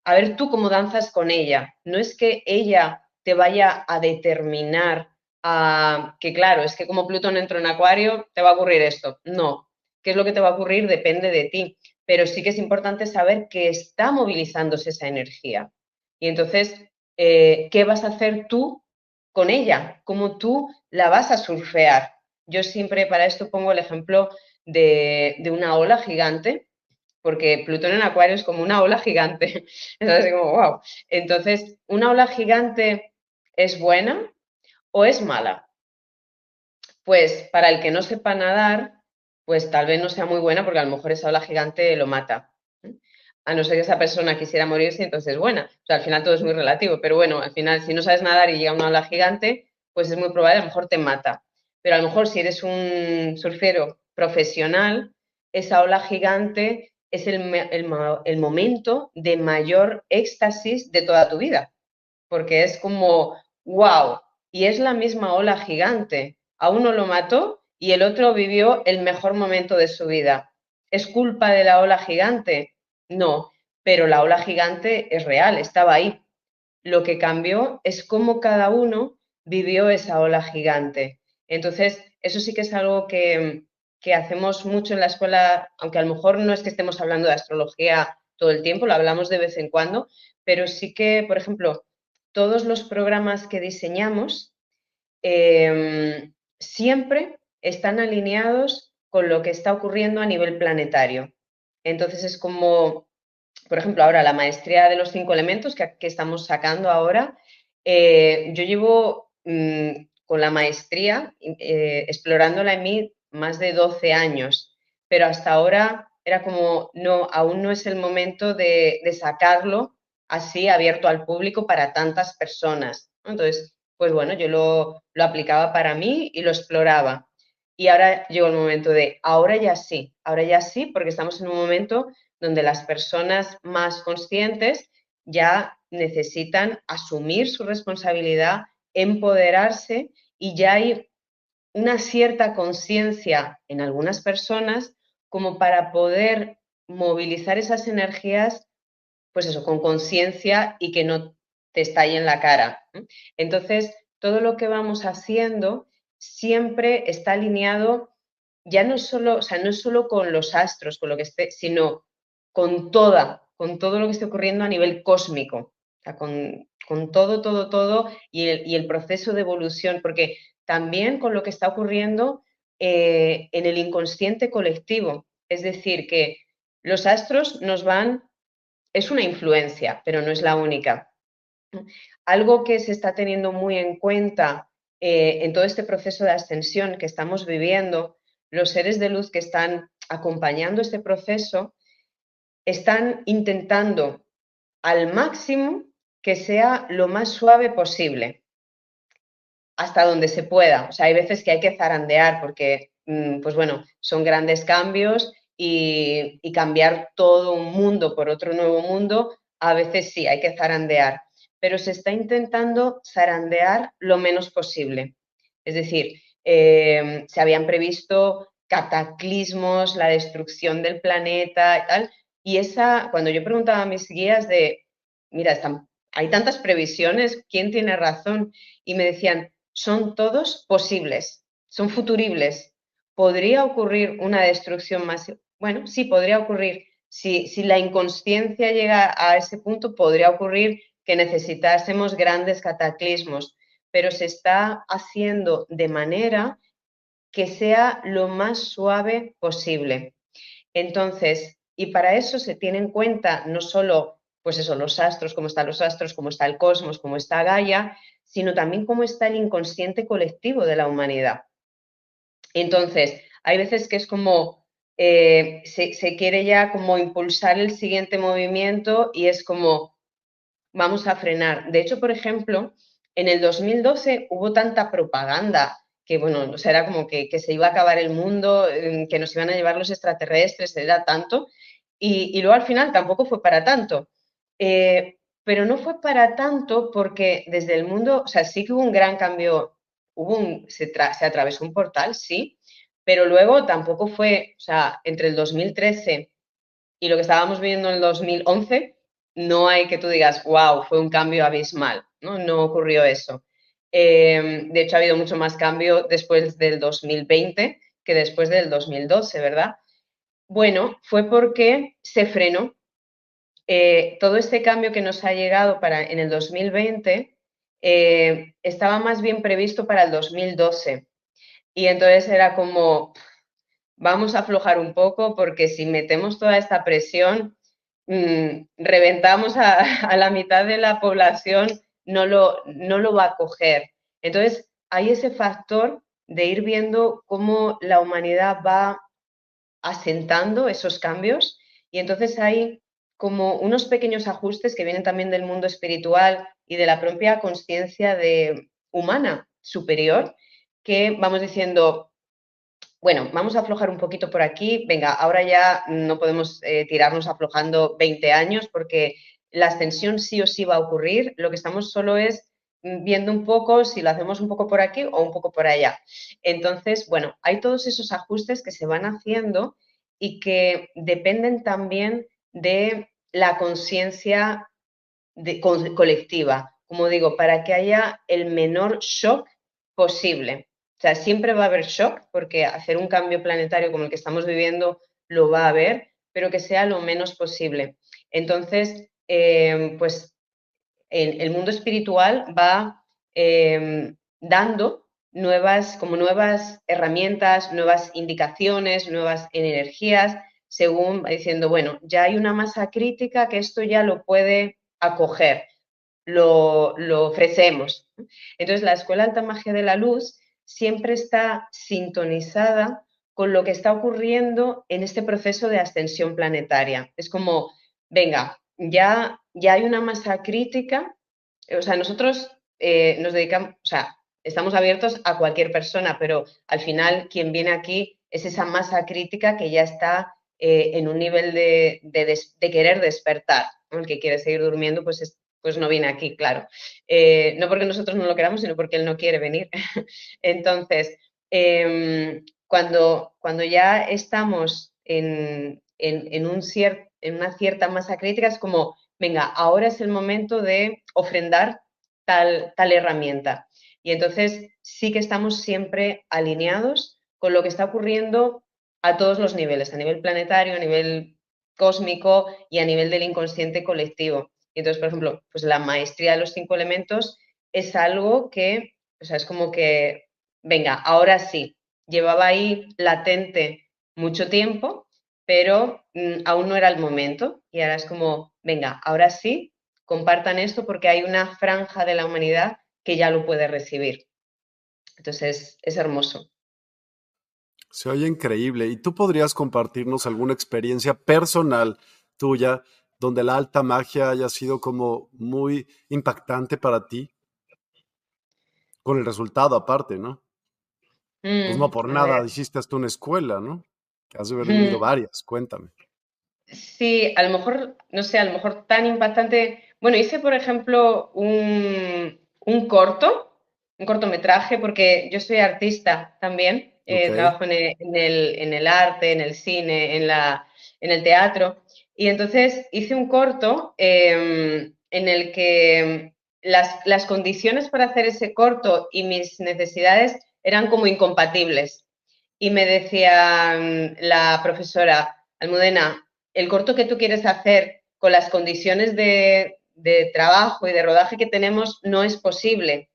a ver tú cómo danzas con ella. No es que ella te vaya a determinar a, que, claro, es que como Plutón entró en Acuario, te va a ocurrir esto. No, qué es lo que te va a ocurrir depende de ti, pero sí que es importante saber que está movilizándose esa energía. Y entonces, eh, ¿qué vas a hacer tú con ella? ¿Cómo tú la vas a surfear? Yo siempre para esto pongo el ejemplo de, una ola gigante, porque Plutón en Acuario es como una ola gigante. Es como, wow. Entonces, ¿una ola gigante es buena o es mala? Pues para el que no sepa nadar, pues tal vez no sea muy buena porque a lo mejor esa ola gigante lo mata. A no ser que esa persona quisiera morirse, entonces es buena. O sea, al final todo es muy relativo, pero bueno, al final si no sabes nadar y llega una ola gigante, pues es muy probable, a lo mejor te mata pero a lo mejor si eres un surfero profesional, esa ola gigante es el, momento de mayor éxtasis de toda tu vida, porque es como, wow, y es la misma ola gigante. A uno lo mató y el otro vivió el mejor momento de su vida. ¿Es culpa de la ola gigante? No, pero la ola gigante es real, estaba ahí. Lo que cambió es cómo cada uno vivió esa ola gigante. Entonces, eso sí que es algo que, hacemos mucho en la escuela, aunque a lo mejor no es que estemos hablando de astrología todo el tiempo, lo hablamos de vez en cuando, pero sí que, por ejemplo, todos los programas que diseñamos em, siempre están alineados con lo que está ocurriendo a nivel planetario. Entonces es como, por ejemplo, ahora la maestría de los cinco elementos que, estamos sacando ahora, eh, yo llevo mm, con la maestría eh, explorándola en mí más de 12 años, pero hasta ahora era como, no, aún no es el momento de, sacarlo así abierto al público para tantas personas. Entonces, pues bueno, yo lo, lo aplicaba para mí y lo exploraba. Y ahora llegó el momento de, ahora ya sí, ahora ya sí, porque estamos en un momento donde las personas más conscientes ya necesitan asumir su responsabilidad, empoderarse y ya hay una cierta conciencia en algunas personas como para poder movilizar esas energías, pues eso, con conciencia y que no te estalle en la cara. Entonces, todo lo que vamos haciendo siempre está alineado, ya no solo, o sea, no solo con los astros, con lo que esté, sino con toda, con todo lo que esté ocurriendo a nivel cósmico, todo, todo, todo, y el, y el proceso de evolución, porque también con lo que está ocurriendo eh, en el inconsciente colectivo. Es decir, que los astros nos van, es una influencia, pero no es la única. Algo que se está teniendo muy en cuenta eh, en todo este proceso de ascensión que estamos viviendo, los seres de luz que están acompañando este proceso están intentando al máximo que sea lo más suave posible hasta donde se pueda. O sea, hay veces que hay que zarandear porque, mm, pues bueno, son grandes cambios y, cambiar todo un mundo por otro nuevo mundo, a veces sí, hay que zarandear. Pero se está intentando zarandear lo menos posible. Es decir, eh, se habían previsto cataclismos, la destrucción del planeta y tal. Y esa, cuando yo preguntaba a mis guías de, mira, están, hay tantas previsiones, ¿quién tiene razón? Y me decían, son todos posibles, son futuribles. ¿Podría ocurrir una destrucción más? Bueno, sí, podría ocurrir. Si, si la inconsciencia llega a ese punto, podría ocurrir que necesitásemos grandes cataclismos, pero se está haciendo de manera que sea lo más suave posible. Entonces, y para eso se tiene en cuenta no solo, pues eso, los astros, cómo están los astros, cómo está el cosmos, cómo está Gaia, sino también cómo está el inconsciente colectivo de la humanidad. Entonces, hay veces que es como, eh, se, quiere ya como impulsar el siguiente movimiento y es como, vamos a frenar. De hecho, por ejemplo, en el 2012 hubo tanta propaganda que, bueno, o sea, era como que, se iba a acabar el mundo, que nos iban a llevar los extraterrestres, era tanto, y, luego al final tampoco fue para tanto. Eh, pero no fue para tanto porque desde el mundo, o sea, sí que hubo un gran cambio, hubo se, atravesó un portal, sí, pero luego tampoco fue, o sea, entre el 2013 y lo que estábamos viviendo en el 2011, no hay que tú digas, wow, fue un cambio abismal, ¿no? No ocurrió eso. Em, de hecho, ha habido mucho más cambio después del 2020 que después del 2012, ¿verdad? Bueno, fue porque se frenó eh, todo este cambio que nos ha llegado para, en el 2020 eh, estaba más bien previsto para el 2012. Y entonces era como, vamos a aflojar un poco porque si metemos toda esta presión, mm, reventamos a, la mitad de la población, no lo, no lo va a coger. Entonces, hay ese factor de ir viendo cómo la humanidad va asentando esos cambios y entonces hay como unos pequeños ajustes que vienen también del mundo espiritual y de la propia conciencia humana superior, que vamos diciendo, bueno, vamos a aflojar un poquito por aquí, venga, ahora ya no podemos eh, tirarnos aflojando 20 años porque la ascensión sí o sí va a ocurrir, lo que estamos solo es viendo un poco si lo hacemos un poco por aquí o un poco por allá. Entonces, bueno, hay todos esos ajustes que se van haciendo y que dependen también de la conciencia colectiva, como digo, para que haya el menor shock posible. O sea, siempre va a haber shock porque hacer un cambio planetario como el que estamos viviendo lo va a haber, pero que sea lo menos posible. Entonces, eh, pues el mundo espiritual va eh, dando nuevas, como nuevas herramientas, nuevas indicaciones, nuevas energías, según diciendo, bueno, ya hay una masa crítica que esto ya lo puede acoger, lo, ofrecemos. Entonces, la Escuela Alta Magia de la Luz siempre está sintonizada con lo que está ocurriendo en este proceso de ascensión planetaria. Es como, venga, ya, ya hay una masa crítica, o sea, nosotros eh, nos dedicamos, o sea, estamos abiertos a cualquier persona, pero al final quien viene aquí es esa masa crítica que ya está eh, en un nivel de, querer despertar. El que quiere seguir durmiendo, pues, pues no viene aquí, claro. Eh, no porque nosotros no lo queramos, sino porque él no quiere venir. Entonces, em, cuando, ya estamos en, un en una cierta masa crítica, es como, venga, ahora es el momento de ofrendar tal herramienta. Y entonces sí que estamos siempre alineados con lo que está ocurriendo a todos los niveles, a nivel planetario, a nivel cósmico y a nivel del inconsciente colectivo. Y entonces, por ejemplo, pues la maestría de los cinco elementos es algo que, o sea, es como que, venga, ahora sí, llevaba ahí latente mucho tiempo, pero mm, aún no era el momento. Y ahora es como, venga, ahora sí, compartan esto porque hay una franja de la humanidad que ya lo puede recibir. Entonces, es hermoso. Se oye increíble. ¿Y tú podrías compartirnos alguna experiencia personal tuya donde la alta magia haya sido como muy impactante para ti? Con el resultado aparte, ¿no? pues no mm, por nada hiciste hasta una escuela, ¿no? Que has de haber vivido varias, cuéntame. Sí, a lo mejor, no sé, a lo mejor tan impactante. Bueno, hice, por ejemplo, un, un corto, un cortometraje, porque yo soy artista también, eh, trabajo en el, arte, en el cine, en, la, en el teatro. Y entonces hice un corto em, en el que las, las, condiciones para hacer ese corto y mis necesidades eran como incompatibles. Y me decía la profesora Almudena, el corto que tú quieres hacer con las condiciones de, de trabajo y de rodaje que tenemos no es posible.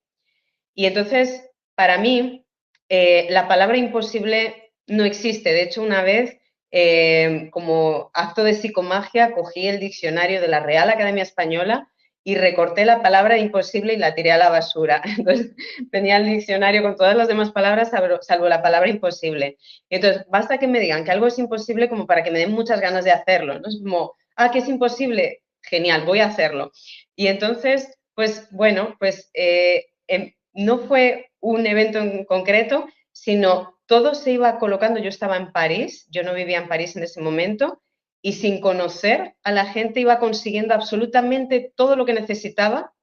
Y entonces, para mí, eh, la palabra imposible no existe. De hecho, una vez, eh, como acto de psicomagia, cogí el diccionario de la Real Academia Española y recorté la palabra imposible y la tiré a la basura. Entonces, tenía el diccionario con todas las demás palabras, salvo la palabra imposible. entonces, basta que me digan que algo es imposible como para que me den muchas ganas de hacerlo. ¿no? Es como, ah, que es imposible genial, voy a hacerlo. Y entonces, pues bueno, pues eh, em, no fue un evento en concreto, sino todo se iba colocando. Yo estaba en París, yo no vivía en París en ese momento, y sin conocer a la gente iba consiguiendo absolutamente todo lo que necesitaba,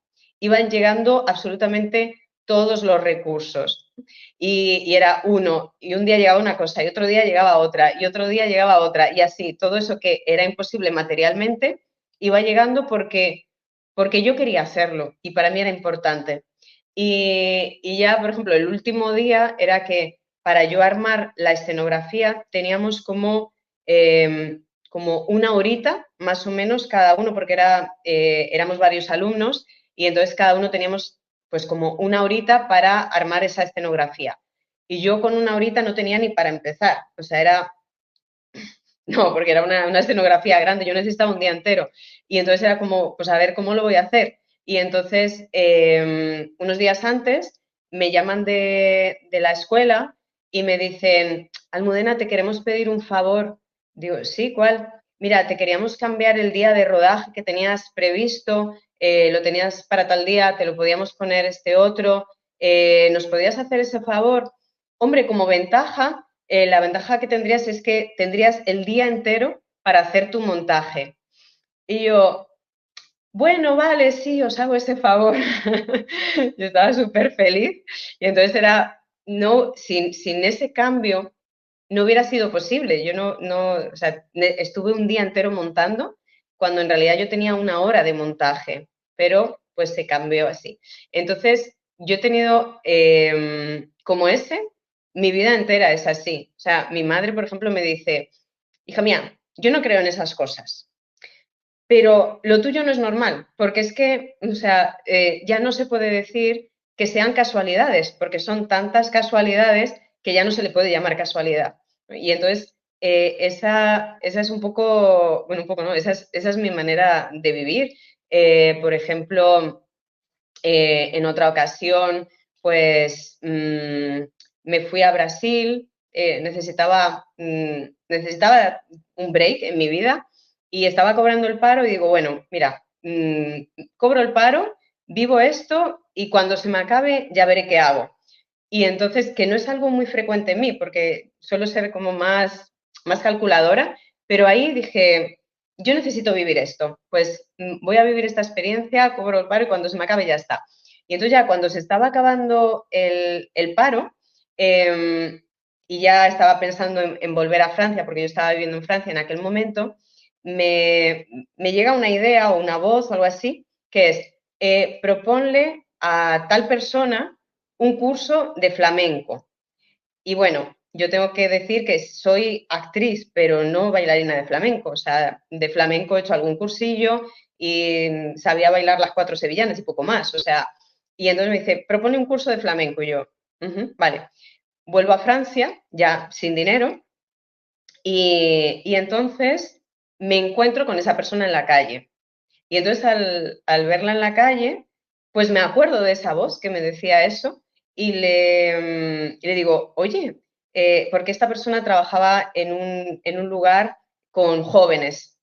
iban llegando absolutamente todos los recursos. Y, era uno, y un día llegaba una cosa, y otro día llegaba otra, y otro día llegaba otra, y así, todo eso que era imposible materialmente, iba llegando porque, porque yo quería hacerlo y para mí era importante. Y, ya, por ejemplo, el último día era que para yo armar la escenografía teníamos como, em, como una horita, más o menos, cada uno, porque era, eh, éramos varios alumnos y entonces cada uno teníamos pues como una horita para armar esa escenografía. Y yo con una horita no tenía ni para empezar, o sea, era no, porque era una, escenografía grande, yo necesitaba un día entero. Y entonces era como, pues a ver cómo lo voy a hacer. Y entonces, em, unos días antes, me llaman de, la escuela y me dicen, Almudena, te queremos pedir un favor. Digo, sí, ¿cuál? Mira, te queríamos cambiar el día de rodaje que tenías previsto, eh, lo tenías para tal día, te lo podíamos poner este otro, eh, ¿nos podías hacer ese favor? Hombre, como ventaja, eh, la ventaja que tendrías es que tendrías el día entero para hacer tu montaje. Y yo, bueno, vale, sí, os hago ese favor. yo estaba súper feliz. Y entonces era, no, sin, sin ese cambio no hubiera sido posible. Yo no, no, o sea, estuve un día entero montando cuando en realidad yo tenía una hora de montaje, pero pues se cambió así. Entonces, yo he tenido em, como ese, mi vida entera es así. O sea, mi madre, por ejemplo, me dice, hija mía, yo no creo en esas cosas. Pero lo tuyo no es normal, porque es que, o sea, eh, ya no se puede decir que sean casualidades, porque son tantas casualidades que ya no se le puede llamar casualidad. Y entonces, eh, esa, esa, es un poco, bueno, un poco, ¿no? Esa es, esa es mi manera de vivir. Eh, por ejemplo, en otra ocasión, pues mm, me fui a Brasil, necesitaba, mm, necesitaba un break en mi vida y estaba cobrando el paro y digo, bueno, mira, mm, cobro el paro, vivo esto y cuando se me acabe ya veré qué hago. Y entonces, que no es algo muy frecuente en mí, porque suelo ser como más, más calculadora, pero ahí dije, yo necesito vivir esto, pues mm, voy a vivir esta experiencia, cobro el paro y cuando se me acabe ya está. Y entonces ya cuando se estaba acabando el, paro, em, y ya estaba pensando en, volver a Francia, porque yo estaba viviendo en Francia en aquel momento, me, llega una idea o una voz o algo así, que es, eh, proponle a tal persona un curso de flamenco. Y bueno, yo tengo que decir que soy actriz, pero no bailarina de flamenco. O sea, de flamenco he hecho algún cursillo y sabía bailar las cuatro sevillanas y poco más. O sea, y entonces me dice, propone un curso de flamenco. Y yo, vale. Vuelvo a Francia, ya sin dinero, y, y entonces me encuentro con esa persona en la calle. Y entonces al, verla en la calle, pues me acuerdo de esa voz que me decía eso y le, le digo, oye, eh, porque esta persona trabajaba en un, lugar con jóvenes.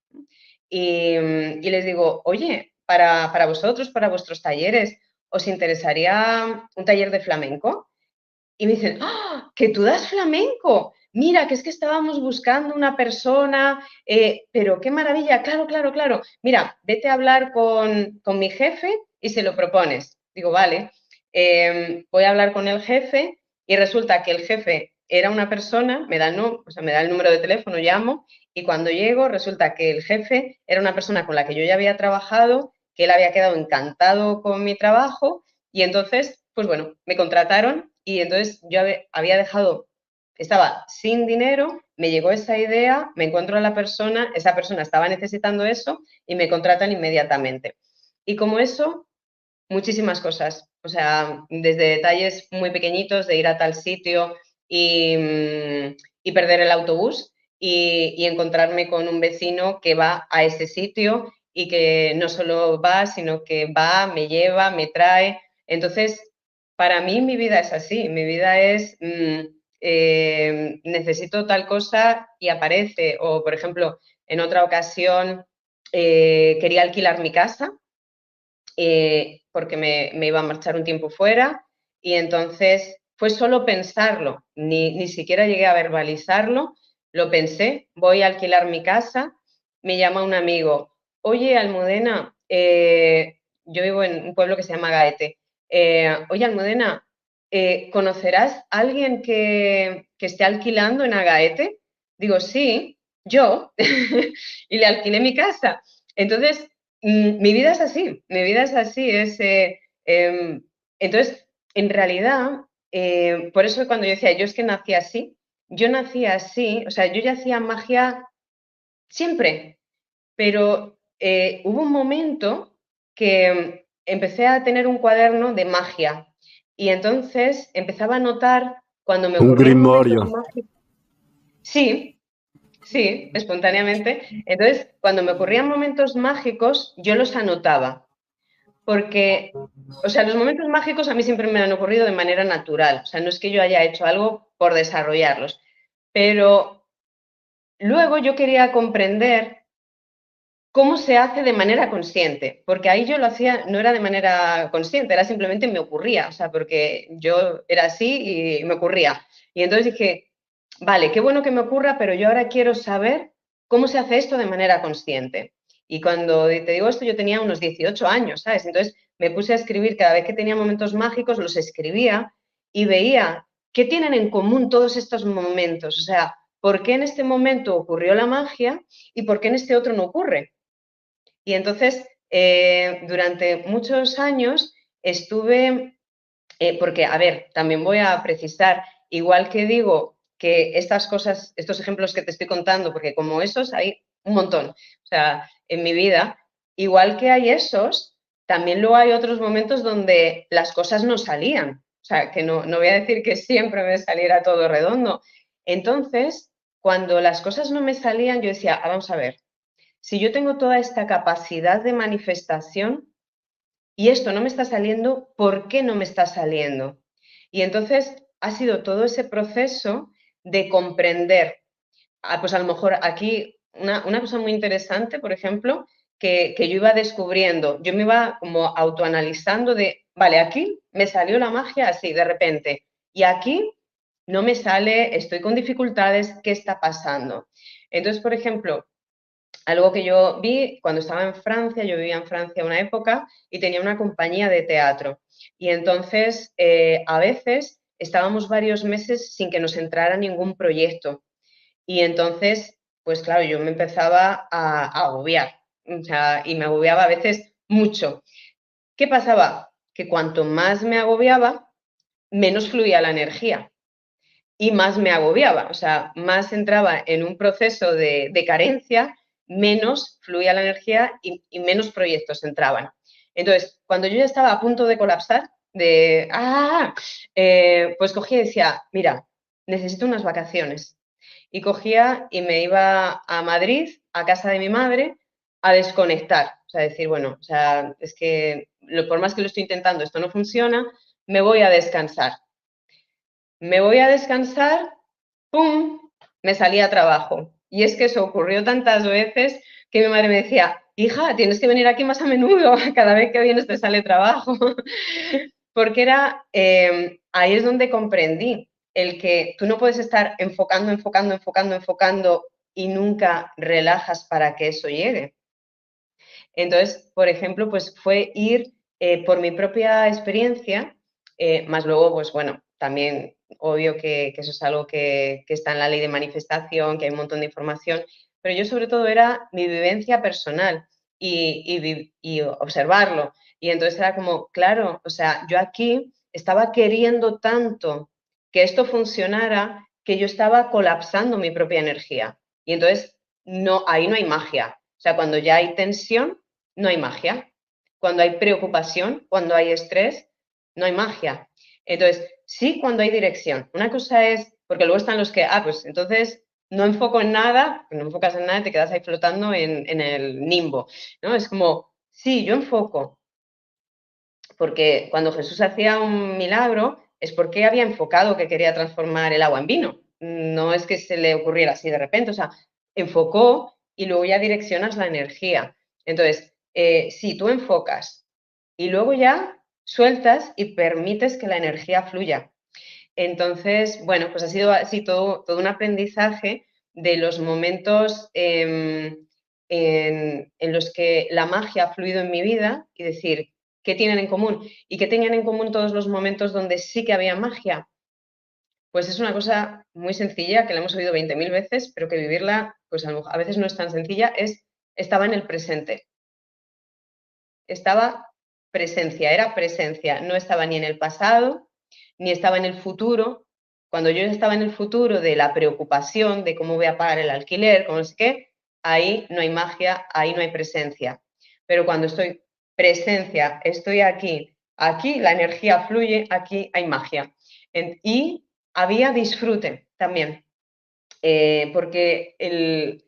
Y, les digo, oye, para, para, vosotros, para vuestros talleres, ¿os interesaría un taller de flamenco? Y me dicen, ¡ah! ¿Que tú das flamenco? Mira, que es que estábamos buscando una persona, eh, pero qué maravilla, claro, claro, claro, mira, vete a hablar con, mi jefe y se lo propones. Digo, vale, em, voy a hablar con el jefe y resulta que el jefe era una persona, me da, me da el número de teléfono, llamo y cuando llego resulta que el jefe era una persona con la que yo ya había trabajado, que él había quedado encantado con mi trabajo y entonces, pues bueno, me contrataron y entonces yo había dejado estaba sin dinero, me llegó esa idea, me encuentro a la persona, esa persona estaba necesitando eso y me contratan inmediatamente. Y como eso, muchísimas cosas. O sea, desde detalles muy pequeñitos de ir a tal sitio y, mm, perder el autobús y, encontrarme con un vecino que va a ese sitio y que no solo va, sino que va, me lleva, me trae. Entonces, para mí mi vida es así. Mi vida es... Mm, eh, necesito tal cosa y aparece. O, por ejemplo, en otra ocasión eh, quería alquilar mi casa eh, porque me, iba a marchar un tiempo fuera y entonces fue solo pensarlo, ni, ni siquiera llegué a verbalizarlo, lo pensé, voy a alquilar mi casa, me llama un amigo, oye, Almudena, yo vivo en un pueblo que se llama Gaete, oye, Almudena, eh, ¿conocerás a alguien que, esté alquilando en Agaete? Digo, sí, yo, y le alquilé mi casa. Entonces, mm, mi vida es así, mi vida es así, es... Eh, em, entonces, en realidad, eh, por eso cuando yo decía, yo es que nací así, yo nací así, o sea, yo ya hacía magia siempre, pero hubo un momento que empecé a tener un cuaderno de magia, y entonces empezaba a notar cuando me... Un grimorio. Sí, sí, espontáneamente. Entonces, cuando me ocurrían momentos mágicos, yo los anotaba. Porque, o sea, los momentos mágicos a mí siempre me han ocurrido de manera natural. O sea, no es que yo haya hecho algo por desarrollarlos. Pero luego yo quería comprender cómo se hace de manera consciente, porque ahí yo lo hacía, no era de manera consciente, era simplemente me ocurría, o sea, porque yo era así y me ocurría. Y entonces dije, vale, qué bueno que me ocurra, pero yo ahora quiero saber cómo se hace esto de manera consciente. Y cuando te digo esto, yo tenía unos 18 años, ¿sabes? Entonces me puse a escribir cada vez que tenía momentos mágicos, los escribía y veía ¿qué tienen en común todos estos momentos? O sea, ¿por qué en este momento ocurrió la magia y por qué en este otro no ocurre? Y entonces, eh, durante muchos años estuve, eh, porque, a ver, también voy a precisar, igual que digo que estas cosas, estos ejemplos que te estoy contando, porque como esos hay un montón, o sea, en mi vida, igual que hay esos, también luego hay otros momentos donde las cosas no salían. O sea, que no, no voy a decir que siempre me saliera todo redondo. Entonces, cuando las cosas no me salían, yo decía, ah, vamos a ver, si yo tengo toda esta capacidad de manifestación y esto no me está saliendo, ¿por qué no me está saliendo? Y entonces ha sido todo ese proceso de comprender. Ah, pues a lo mejor aquí una, una cosa muy interesante, por ejemplo, que, yo iba descubriendo, yo me iba como autoanalizando de, vale, aquí me salió la magia así de repente y aquí no me sale, estoy con dificultades, ¿qué está pasando? Entonces, por ejemplo, algo que yo vi cuando estaba en Francia, yo vivía en Francia una época y tenía una compañía de teatro. Y entonces, eh, a veces estábamos varios meses sin que nos entrara ningún proyecto. Y entonces, pues claro, yo me empezaba a agobiar y me agobiaba a veces mucho. ¿Qué pasaba? Que cuanto más me agobiaba, menos fluía la energía y más me agobiaba, o sea, más entraba en un proceso de, carencia, menos fluía la energía y, menos proyectos entraban. Entonces, cuando yo ya estaba a punto de colapsar, de, ah, eh, pues cogía y decía, mira, necesito unas vacaciones. Y cogía y me iba a Madrid, a casa de mi madre, a desconectar. O sea, decir, bueno, o sea, es que por más que lo estoy intentando, esto no funciona, me voy a descansar. Me voy a descansar, ¡pum! Me salía a trabajo. Y es que eso ocurrió tantas veces que mi madre me decía, hija, tienes que venir aquí más a menudo, cada vez que vienes te sale trabajo. Porque era, eh, ahí es donde comprendí el que tú no puedes estar enfocando, enfocando, enfocando, enfocando y nunca relajas para que eso llegue. Entonces, por ejemplo, pues fue ir eh, por mi propia experiencia, eh, más luego, pues bueno, también obvio que, eso es algo que, está en la ley de manifestación, que hay un montón de información, pero yo sobre todo era mi vivencia personal y, y observarlo. Y entonces era como, claro, o sea, yo aquí estaba queriendo tanto que esto funcionara que yo estaba colapsando mi propia energía. Y entonces, no, ahí no hay magia. O sea, cuando ya hay tensión, no hay magia. Cuando hay preocupación, cuando hay estrés, no hay magia. Entonces, sí cuando hay dirección. Una cosa es, porque luego están los que, ah, pues entonces no enfoco en nada, no enfocas en nada y te quedas ahí flotando en, el nimbo, ¿no? Es como, sí, yo enfoco. Porque cuando Jesús hacía un milagro, es porque había enfocado que quería transformar el agua en vino. No es que se le ocurriera así de repente, o sea, enfocó y luego ya direccionas la energía. Entonces, eh, si tú enfocas y luego ya sueltas y permites que la energía fluya. Entonces, bueno, pues ha sido así todo, todo un aprendizaje de los momentos em, en, los que la magia ha fluido en mi vida y decir, ¿qué tienen en común? ¿Y qué tenían en común todos los momentos donde sí que había magia? Pues es una cosa muy sencilla, que la hemos oído 20.000 veces, pero que vivirla, pues a veces no es tan sencilla, es estaba en el presente estaba presencia, era presencia, no estaba ni en el pasado, ni estaba en el futuro. Cuando yo estaba en el futuro de la preocupación de cómo voy a pagar el alquiler, cómo es que, ahí no hay magia, ahí no hay presencia. Pero cuando estoy presencia, estoy aquí, aquí la energía fluye, aquí hay magia. y había disfrute también, eh, porque el,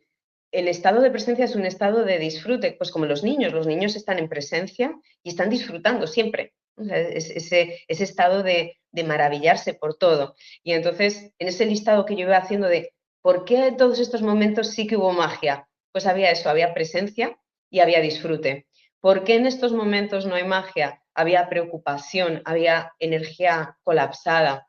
el estado de presencia es un estado de disfrute, pues como los niños, los niños están en presencia y están disfrutando siempre. ese, estado de, maravillarse por todo. Y entonces, en ese listado que yo iba haciendo de por qué en todos estos momentos sí que hubo magia, pues había eso, había presencia y había disfrute. ¿Por qué en estos momentos no hay magia? Había preocupación, había energía colapsada.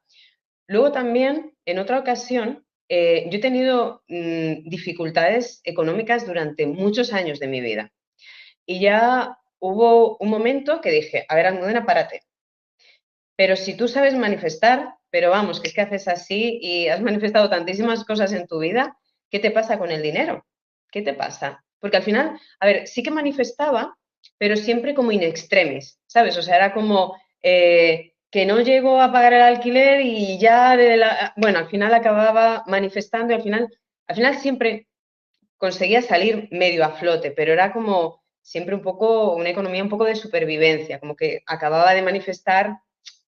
Luego también, en otra ocasión, eh, yo he tenido mm, dificultades económicas durante muchos años de mi vida. Y ya hubo un momento que dije, a ver, Almudena, párate. Pero si tú sabes manifestar, pero vamos, que es que haces así y has manifestado tantísimas cosas en tu vida, ¿qué te pasa con el dinero? ¿Qué te pasa? Porque al final, a ver, sí que manifestaba, pero siempre como in extremis, ¿sabes? O sea, era como eh, que no llego a pagar el alquiler y ya, bueno, al final acababa manifestando y al final, al final siempre conseguía salir medio a flote, pero era como siempre un poco, una economía un poco de supervivencia, como que acababa de manifestar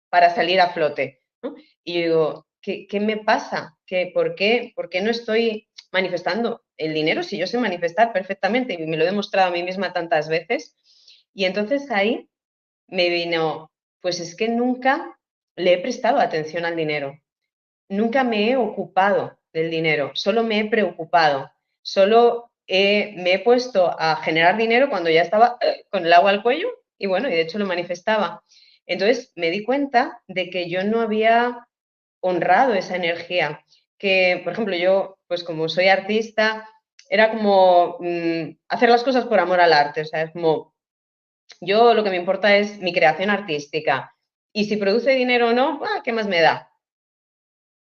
para salir a flote. Y digo, ¿qué, me pasa? ¿Qué, por, qué, ¿Por qué no estoy manifestando el dinero si yo sé manifestar perfectamente y me lo he demostrado a mí misma tantas veces? Y entonces ahí me vino, pues es que nunca le he prestado atención al dinero, nunca me he ocupado del dinero, solo me he preocupado, solo me he puesto a generar dinero cuando ya estaba eh, con el agua al cuello y bueno, y de hecho lo manifestaba. Entonces me di cuenta de que yo no había honrado esa energía, que por ejemplo yo, pues como soy artista, era como mm, hacer las cosas por amor al arte, o sea, es como yo lo que me importa es mi creación artística y si produce dinero o no, ah, ¿qué más me da?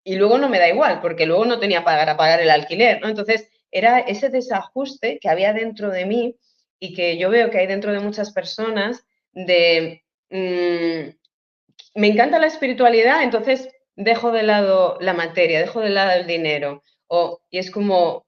Y luego no me da igual, porque luego no tenía para pagar el alquiler, ¿no? Entonces, era ese desajuste que había dentro de mí y que yo veo que hay dentro de muchas personas de, mm, me encanta la espiritualidad, entonces dejo de lado la materia, dejo de lado el dinero. O, y es como,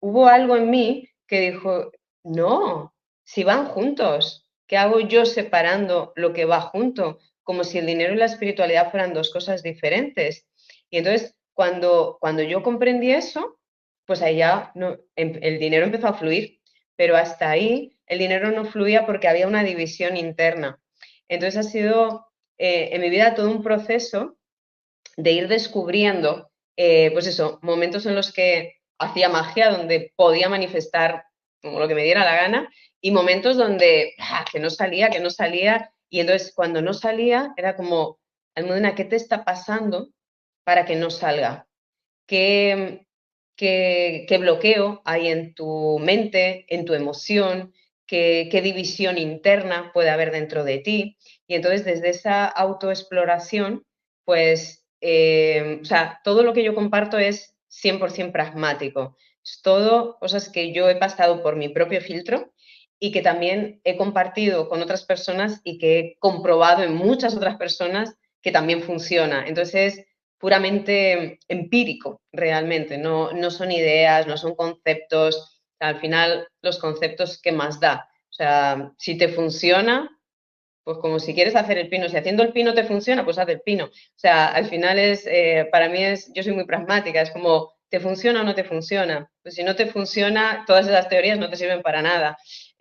hubo algo en mí que dijo, no, si van juntos, ¿qué hago yo separando lo que va junto? Como si el dinero y la espiritualidad fueran dos cosas diferentes. Y entonces, cuando, cuando yo comprendí eso, pues ya no, em, el dinero empezó a fluir, pero hasta ahí el dinero no fluía porque había una división interna. Entonces ha sido eh, en mi vida todo un proceso de ir descubriendo, eh, pues eso, momentos en los que hacía magia, donde podía manifestar como lo que me diera la gana, y momentos donde ah, que no salía, que no salía, y entonces cuando no salía era como, Almudena, ¿qué te está pasando para que no salga? ¿Qué, qué, bloqueo hay en tu mente, en tu emoción, qué, división interna puede haber dentro de ti. Y entonces desde esa autoexploración, pues, eh, o sea, todo lo que yo comparto es 100% pragmático. Es todo cosas que yo he pasado por mi propio filtro y que también he compartido con otras personas y que he comprobado en muchas otras personas que también funciona. Entonces, puramente empírico, realmente, no, no son ideas, no son conceptos, al final los conceptos, ¿qué más da? O sea, si te funciona, pues como si quieres hacer el pino, si haciendo el pino te funciona, pues haz el pino. O sea, al final es, eh, para mí es, yo soy muy pragmática, es como, ¿te funciona o no te funciona? Pues si no te funciona, todas esas teorías no te sirven para nada.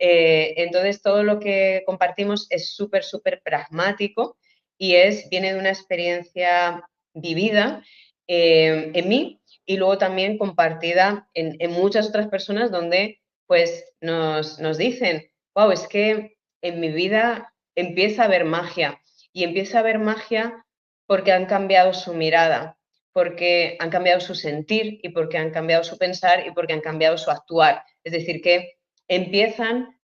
Eh, entonces, todo lo que compartimos es súper, súper pragmático y es, viene de una experiencia vivida eh, en mí y luego también compartida en, muchas otras personas donde pues nos, nos dicen, wow, es que en mi vida empieza a haber magia y empieza a haber magia porque han cambiado su mirada, porque han cambiado su sentir y porque han cambiado su pensar y porque han cambiado su actuar. Es decir, que empiezan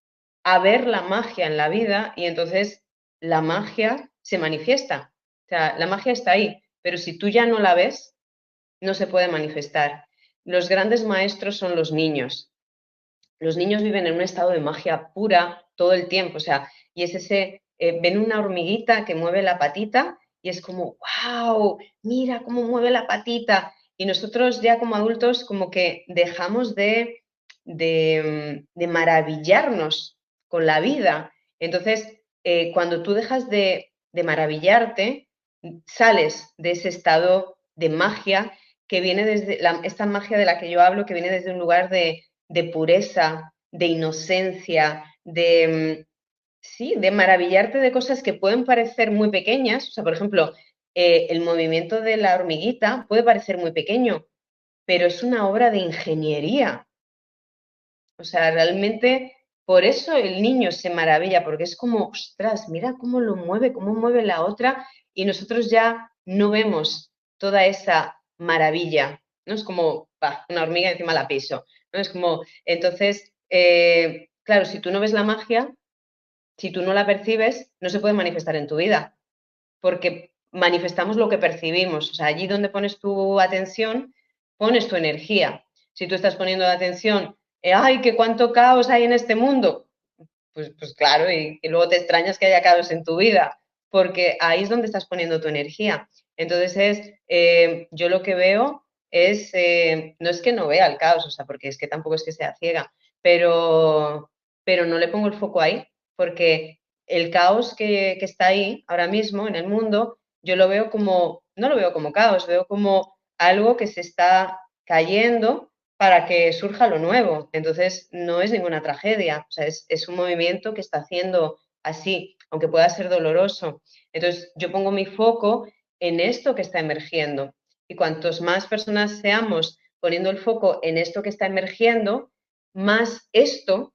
a ver la magia en la vida y entonces la magia se manifiesta. O sea, la magia está ahí pero si tú ya no la ves, no se puede manifestar. Los grandes maestros son los niños. Los niños viven en un estado de magia pura todo el tiempo, o sea, y es ese, eh, ven una hormiguita que mueve la patita y es como, wow, mira cómo mueve la patita. Y nosotros ya como adultos como que dejamos de, de, maravillarnos con la vida. Entonces, eh, cuando tú dejas de, de maravillarte, sales de ese estado de magia que viene desde, esta magia de la que yo hablo, que viene desde un lugar de, pureza, de inocencia, de, mm, sí, de maravillarte de cosas que pueden parecer muy pequeñas. O sea, por ejemplo, eh, el movimiento de la hormiguita puede parecer muy pequeño, pero es una obra de ingeniería. O sea, realmente por eso el niño se maravilla, porque es como, ostras, mira cómo lo mueve, cómo mueve la otra, y nosotros ya no vemos toda esa maravilla, ¿no? Es como una hormiga encima la piso, ¿no? Es como, entonces, eh, claro, si tú no ves la magia, si tú no la percibes, no se puede manifestar en tu vida, porque manifestamos lo que percibimos. O sea, allí donde pones tu atención, pones tu energía. Si tú estás poniendo la atención, ay, que cuánto caos hay en este mundo, pues, pues claro, y, luego te extrañas que haya caos en tu vida, porque ahí es donde estás poniendo tu energía. Entonces, es, eh, yo lo que veo es, eh, no es que no vea el caos, o sea, porque es que tampoco es que sea ciega, pero, pero no le pongo el foco ahí, porque el caos que, que está ahí ahora mismo en el mundo yo lo veo como, no lo veo como caos, veo como algo que se está cayendo para que surja lo nuevo. Entonces, no es ninguna tragedia, sea, es, un movimiento que está haciendo así, aunque pueda ser doloroso. Entonces, yo pongo mi foco en esto que está emergiendo. Y cuantos más personas seamos poniendo el foco en esto que está emergiendo, más esto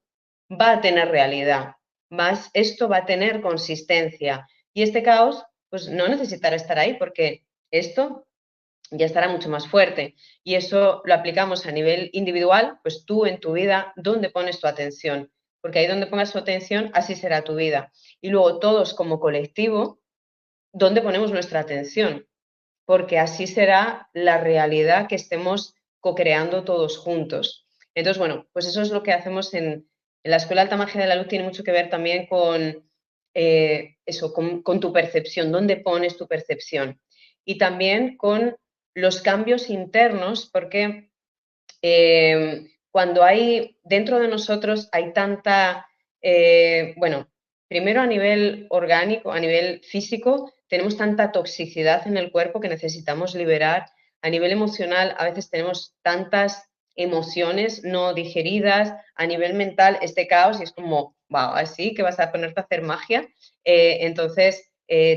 va a tener realidad, más esto va a tener consistencia. Y este caos pues no necesitará estar ahí porque esto ya estará mucho más fuerte. Y eso lo aplicamos a nivel individual, pues tú en tu vida, ¿dónde pones tu atención? Porque ahí donde pongas tu atención, así será tu vida. Y luego todos como colectivo, ¿dónde ponemos nuestra atención? Porque así será la realidad que estemos co-creando todos juntos. Entonces, bueno, pues eso es lo que hacemos en, la Escuela Alta Magia de la Luz, tiene mucho que ver también con eh, eso, con, tu percepción, dónde pones tu percepción. Y también con los cambios internos, porque eh, cuando hay, dentro de nosotros hay tanta, eh, bueno, primero a nivel orgánico, a nivel físico, tenemos tanta toxicidad en el cuerpo que necesitamos liberar. A nivel emocional, a veces tenemos tantas emociones no digeridas, a nivel mental, este caos y es como, así que vas a ponerte a hacer magia. Eh, entonces,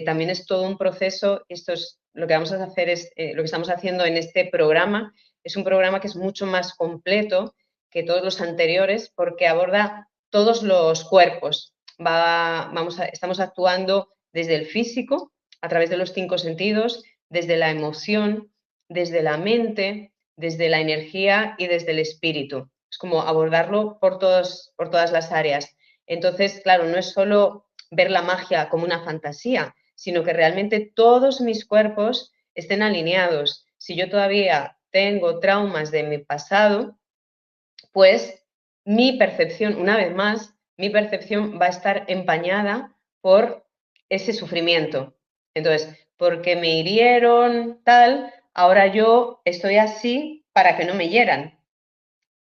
también es todo un proceso, esto es lo que vamos a hacer es, eh, lo que estamos haciendo en este programa, es un programa que es mucho más completo que todos los anteriores porque aborda todos los cuerpos. Va, vamos estamos actuando desde el físico, a través de los cinco sentidos, desde la emoción, desde la mente, desde la energía y desde el espíritu. Es como abordarlo por, todos, por todas las áreas. Entonces, claro, no es solo ver la magia como una fantasía, sino que realmente todos mis cuerpos estén alineados. Si yo todavía tengo traumas de mi pasado, pues mi percepción, una vez más, mi percepción va a estar empañada por ese sufrimiento. Entonces, porque me hirieron tal, ahora yo estoy así para que no me hieran.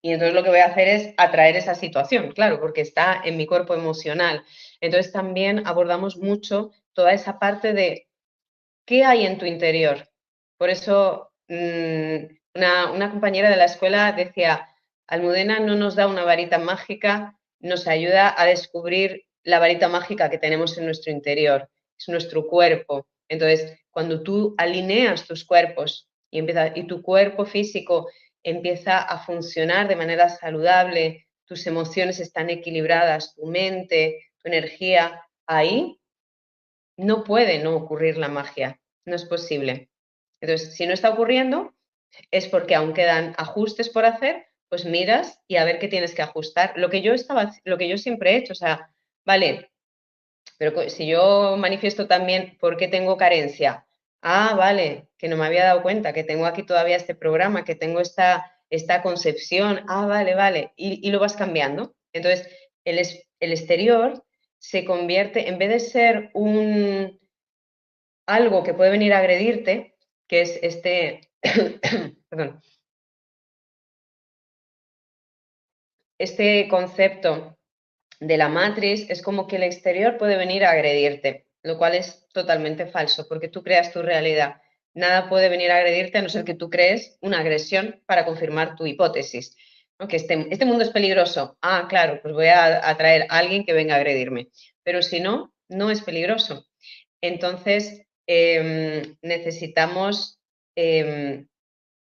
Y entonces lo que voy a hacer es atraer esa situación, claro, porque está en mi cuerpo emocional. Entonces también abordamos mucho toda esa parte de qué hay en tu interior. Por eso mm, una, compañera de la escuela decía, Almudena no nos da una varita mágica, nos ayuda a descubrir la varita mágica que tenemos en nuestro interior, es nuestro cuerpo. Entonces, cuando tú alineas tus cuerpos y, empieza, y tu cuerpo físico empieza a funcionar de manera saludable, tus emociones están equilibradas, tu mente, tu energía, ahí no puede no ocurrir la magia, no es posible. Entonces, si no está ocurriendo, es porque aún quedan ajustes por hacer, pues miras y a ver qué tienes que ajustar. Lo que yo estaba, lo que yo siempre he hecho, o sea, vale, pero si yo manifiesto también por qué tengo carencia, ah, vale, que no me había dado cuenta, que tengo aquí todavía este programa, que tengo esta, esta concepción, ah, vale, vale, y, lo vas cambiando. Entonces, el, el exterior se convierte, en vez de ser un algo que puede venir a agredirte, que es este, perdón, este concepto de la matriz, es como que el exterior puede venir a agredirte lo cual es totalmente falso, porque tú creas tu realidad. Nada puede venir a agredirte a no ser que tú crees una agresión para confirmar tu hipótesis. Que este, este, mundo es peligroso. Ah, claro, pues voy a atraer a alguien que venga a agredirme. Pero si no, no es peligroso. Entonces, em, necesitamos em,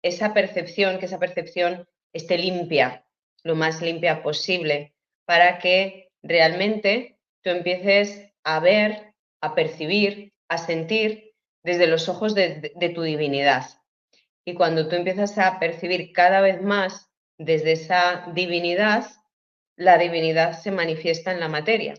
esa percepción, que esa percepción esté limpia, lo más limpia posible, para que realmente tú empieces a ver a percibir, a sentir desde los ojos de, tu divinidad. Y cuando tú empiezas a percibir cada vez más desde esa divinidad, la divinidad se manifiesta en la materia.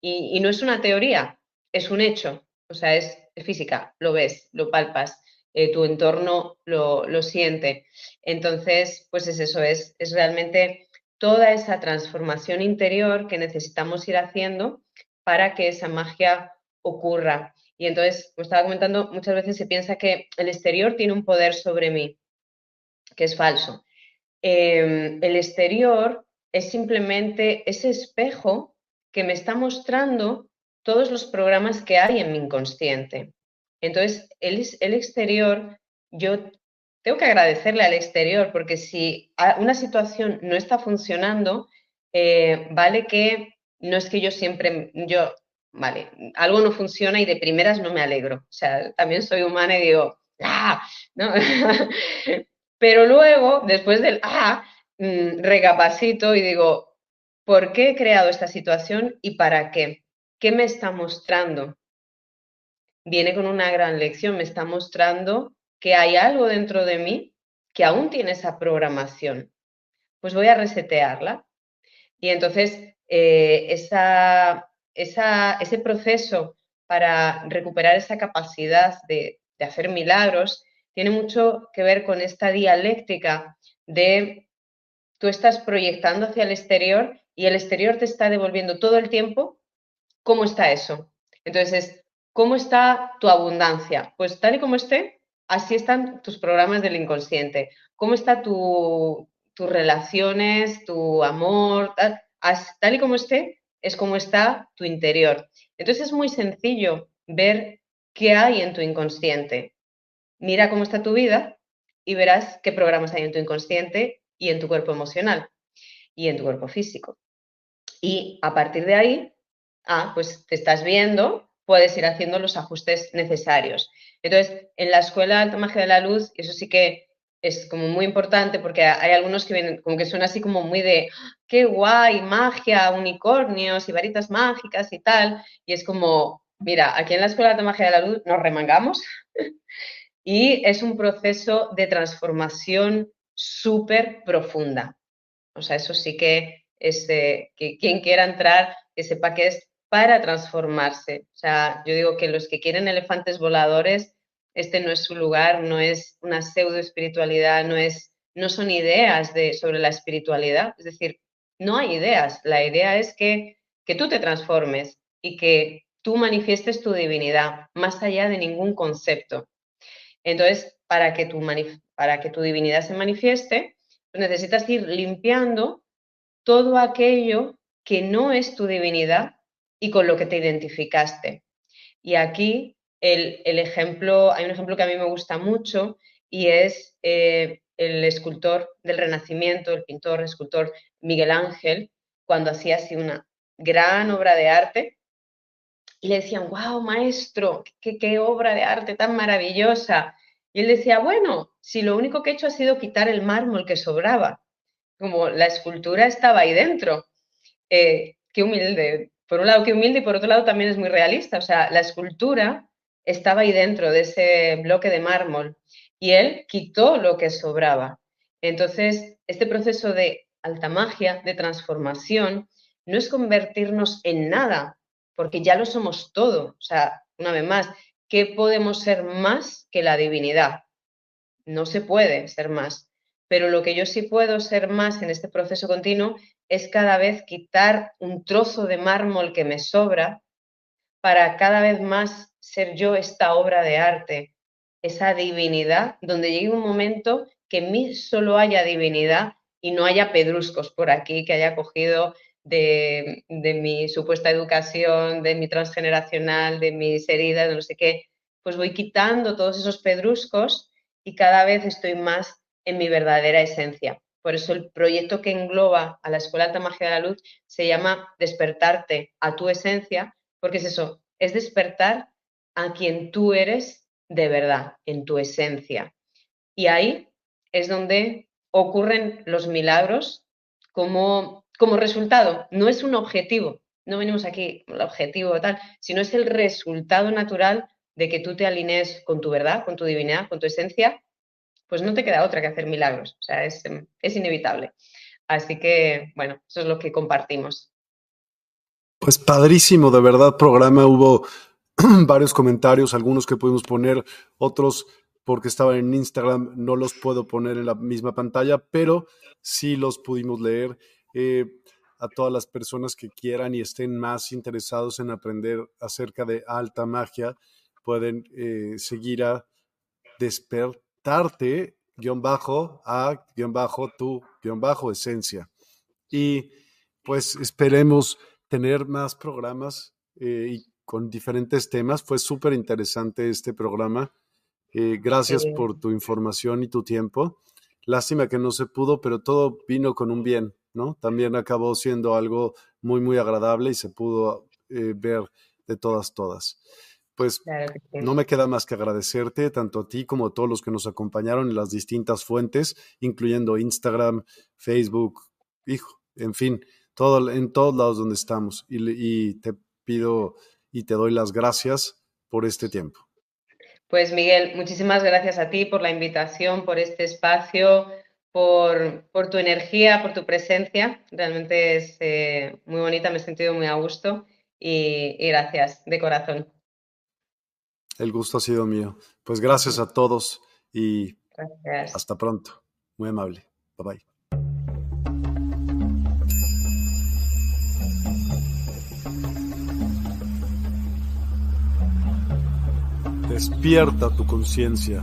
Y, no es una teoría, es un hecho. o sea, es, física, lo ves, lo palpas, eh, tu entorno lo, siente. Entonces, pues es eso, es, es realmente toda esa transformación interior que necesitamos ir haciendo para que esa magia ocurra. Y entonces, como estaba comentando, muchas veces se piensa que el exterior tiene un poder sobre mí, que es falso. Em, el exterior es simplemente ese espejo que me está mostrando todos los programas que hay en mi inconsciente. Entonces, el, el exterior, yo tengo que agradecerle al exterior, porque si una situación no está funcionando, eh, vale que no es que yo siempre, yo, vale, algo no funciona y de primeras no me alegro. O sea, también soy humana y digo, ¡ah! ¿no? Pero luego, después del ¡ah! Mm, recapacito y digo, ¿por qué he creado esta situación y para qué? ¿Qué me está mostrando? Viene con una gran lección, me está mostrando que hay algo dentro de mí que aún tiene esa programación. Pues voy a resetearla. Y entonces eh, esa, ese proceso para recuperar esa capacidad de, de hacer milagros tiene mucho que ver con esta dialéctica de tú estás proyectando hacia el exterior y el exterior te está devolviendo todo el tiempo cómo está eso. Entonces, ¿cómo está tu abundancia? Pues tal y como esté, así están tus programas del inconsciente. ¿Cómo está tu, tus relaciones, tu amor? Tal, tal y como esté, es como está tu interior. Entonces es muy sencillo ver qué hay en tu inconsciente. Mira cómo está tu vida y verás qué programas hay en tu inconsciente y en tu cuerpo emocional y en tu cuerpo físico. Y a partir de ahí, ah, pues te estás viendo, puedes ir haciendo los ajustes necesarios. Entonces, en la escuela Alta Magia de la Luz, eso sí que es como muy importante porque hay algunos que vienen, como que suena así como muy de, qué guay, magia, unicornios y varitas mágicas y tal. Y es como, mira, aquí en la Escuela de Magia de la Luz nos remangamos y es un proceso de transformación súper profunda. O sea, eso sí que es, que quien quiera entrar, que sepa que es para transformarse. O sea, yo digo que los que quieren elefantes voladores, este no es su lugar, no es una pseudo espiritualidad, no, es, no son ideas de, sobre la espiritualidad. Es decir, no hay ideas. La idea es que, que tú te transformes y que tú manifiestes tu divinidad más allá de ningún concepto. Entonces, para que tu, para que tu divinidad se manifieste, pues necesitas ir limpiando todo aquello que no es tu divinidad y con lo que te identificaste. Y aquí el, ejemplo, hay un ejemplo que a mí me gusta mucho y es eh, el escultor del Renacimiento, el pintor, escultor Miguel Ángel, cuando hacía así una gran obra de arte. Y le decían, wow, maestro, qué, qué obra de arte tan maravillosa. Y él decía, bueno, si lo único que he hecho ha sido quitar el mármol que sobraba, como la escultura estaba ahí dentro. Eh, qué humilde, por un lado qué humilde y por otro lado también es muy realista. O sea, la escultura estaba ahí dentro de ese bloque de mármol y él quitó lo que sobraba. Entonces, este proceso de alta magia, de transformación, no es convertirnos en nada, porque ya lo somos todo. O sea, una vez más, ¿qué podemos ser más que la divinidad? No se puede ser más. Pero lo que yo sí puedo ser más en este proceso continuo es cada vez quitar un trozo de mármol que me sobra para cada vez más ser yo esta obra de arte, esa divinidad, donde llegue un momento que en mí solo haya divinidad y no haya pedruscos por aquí que haya cogido de, de, mi supuesta educación, de mi transgeneracional, de mis heridas, de no sé qué, pues voy quitando todos esos pedruscos y cada vez estoy más en mi verdadera esencia. Por eso el proyecto que engloba a la Escuela Alta Magia de la Luz se llama Despertarte a tu esencia, porque es eso, es despertar a quien tú eres de verdad, en tu esencia. Y ahí es donde ocurren los milagros como, como resultado. No es un objetivo, no venimos aquí el objetivo tal, sino es el resultado natural de que tú te alinees con tu verdad, con tu divinidad, con tu esencia pues no te queda otra que hacer milagros. O sea, es, inevitable. Así que, bueno, eso es lo que compartimos. Pues padrísimo, de verdad, programa. Hubo varios comentarios, algunos que pudimos poner, otros porque estaban en Instagram, no los puedo poner en la misma pantalla, pero sí los pudimos leer. Eh, a todas las personas que quieran y estén más interesados en aprender acerca de alta magia, pueden eh, seguir a despertarte guion bajo a guion bajo tu guion bajo esencia. Y pues esperemos tener más programas eh, y con diferentes temas. Fue súper interesante este programa. Eh, gracias por tu información y tu tiempo. Lástima que no se pudo, pero todo vino con un bien, ¿no? También acabó siendo algo muy, muy agradable y se pudo eh, ver de todas, todas. Pues no me queda más que agradecerte tanto a ti como a todos los que nos acompañaron en las distintas fuentes, incluyendo Instagram, Facebook, hijo, en fin, todo, en todos lados donde estamos. Y, te pido y te doy las gracias por este tiempo. Pues Miguel, muchísimas gracias a ti por la invitación, por este espacio, por, por tu energía, por tu presencia. Realmente es eh, muy bonita, me he sentido muy a gusto y gracias de corazón. El gusto ha sido mío. Pues gracias a todos y hasta pronto. Muy amable. Bye bye. Despierta tu conciencia.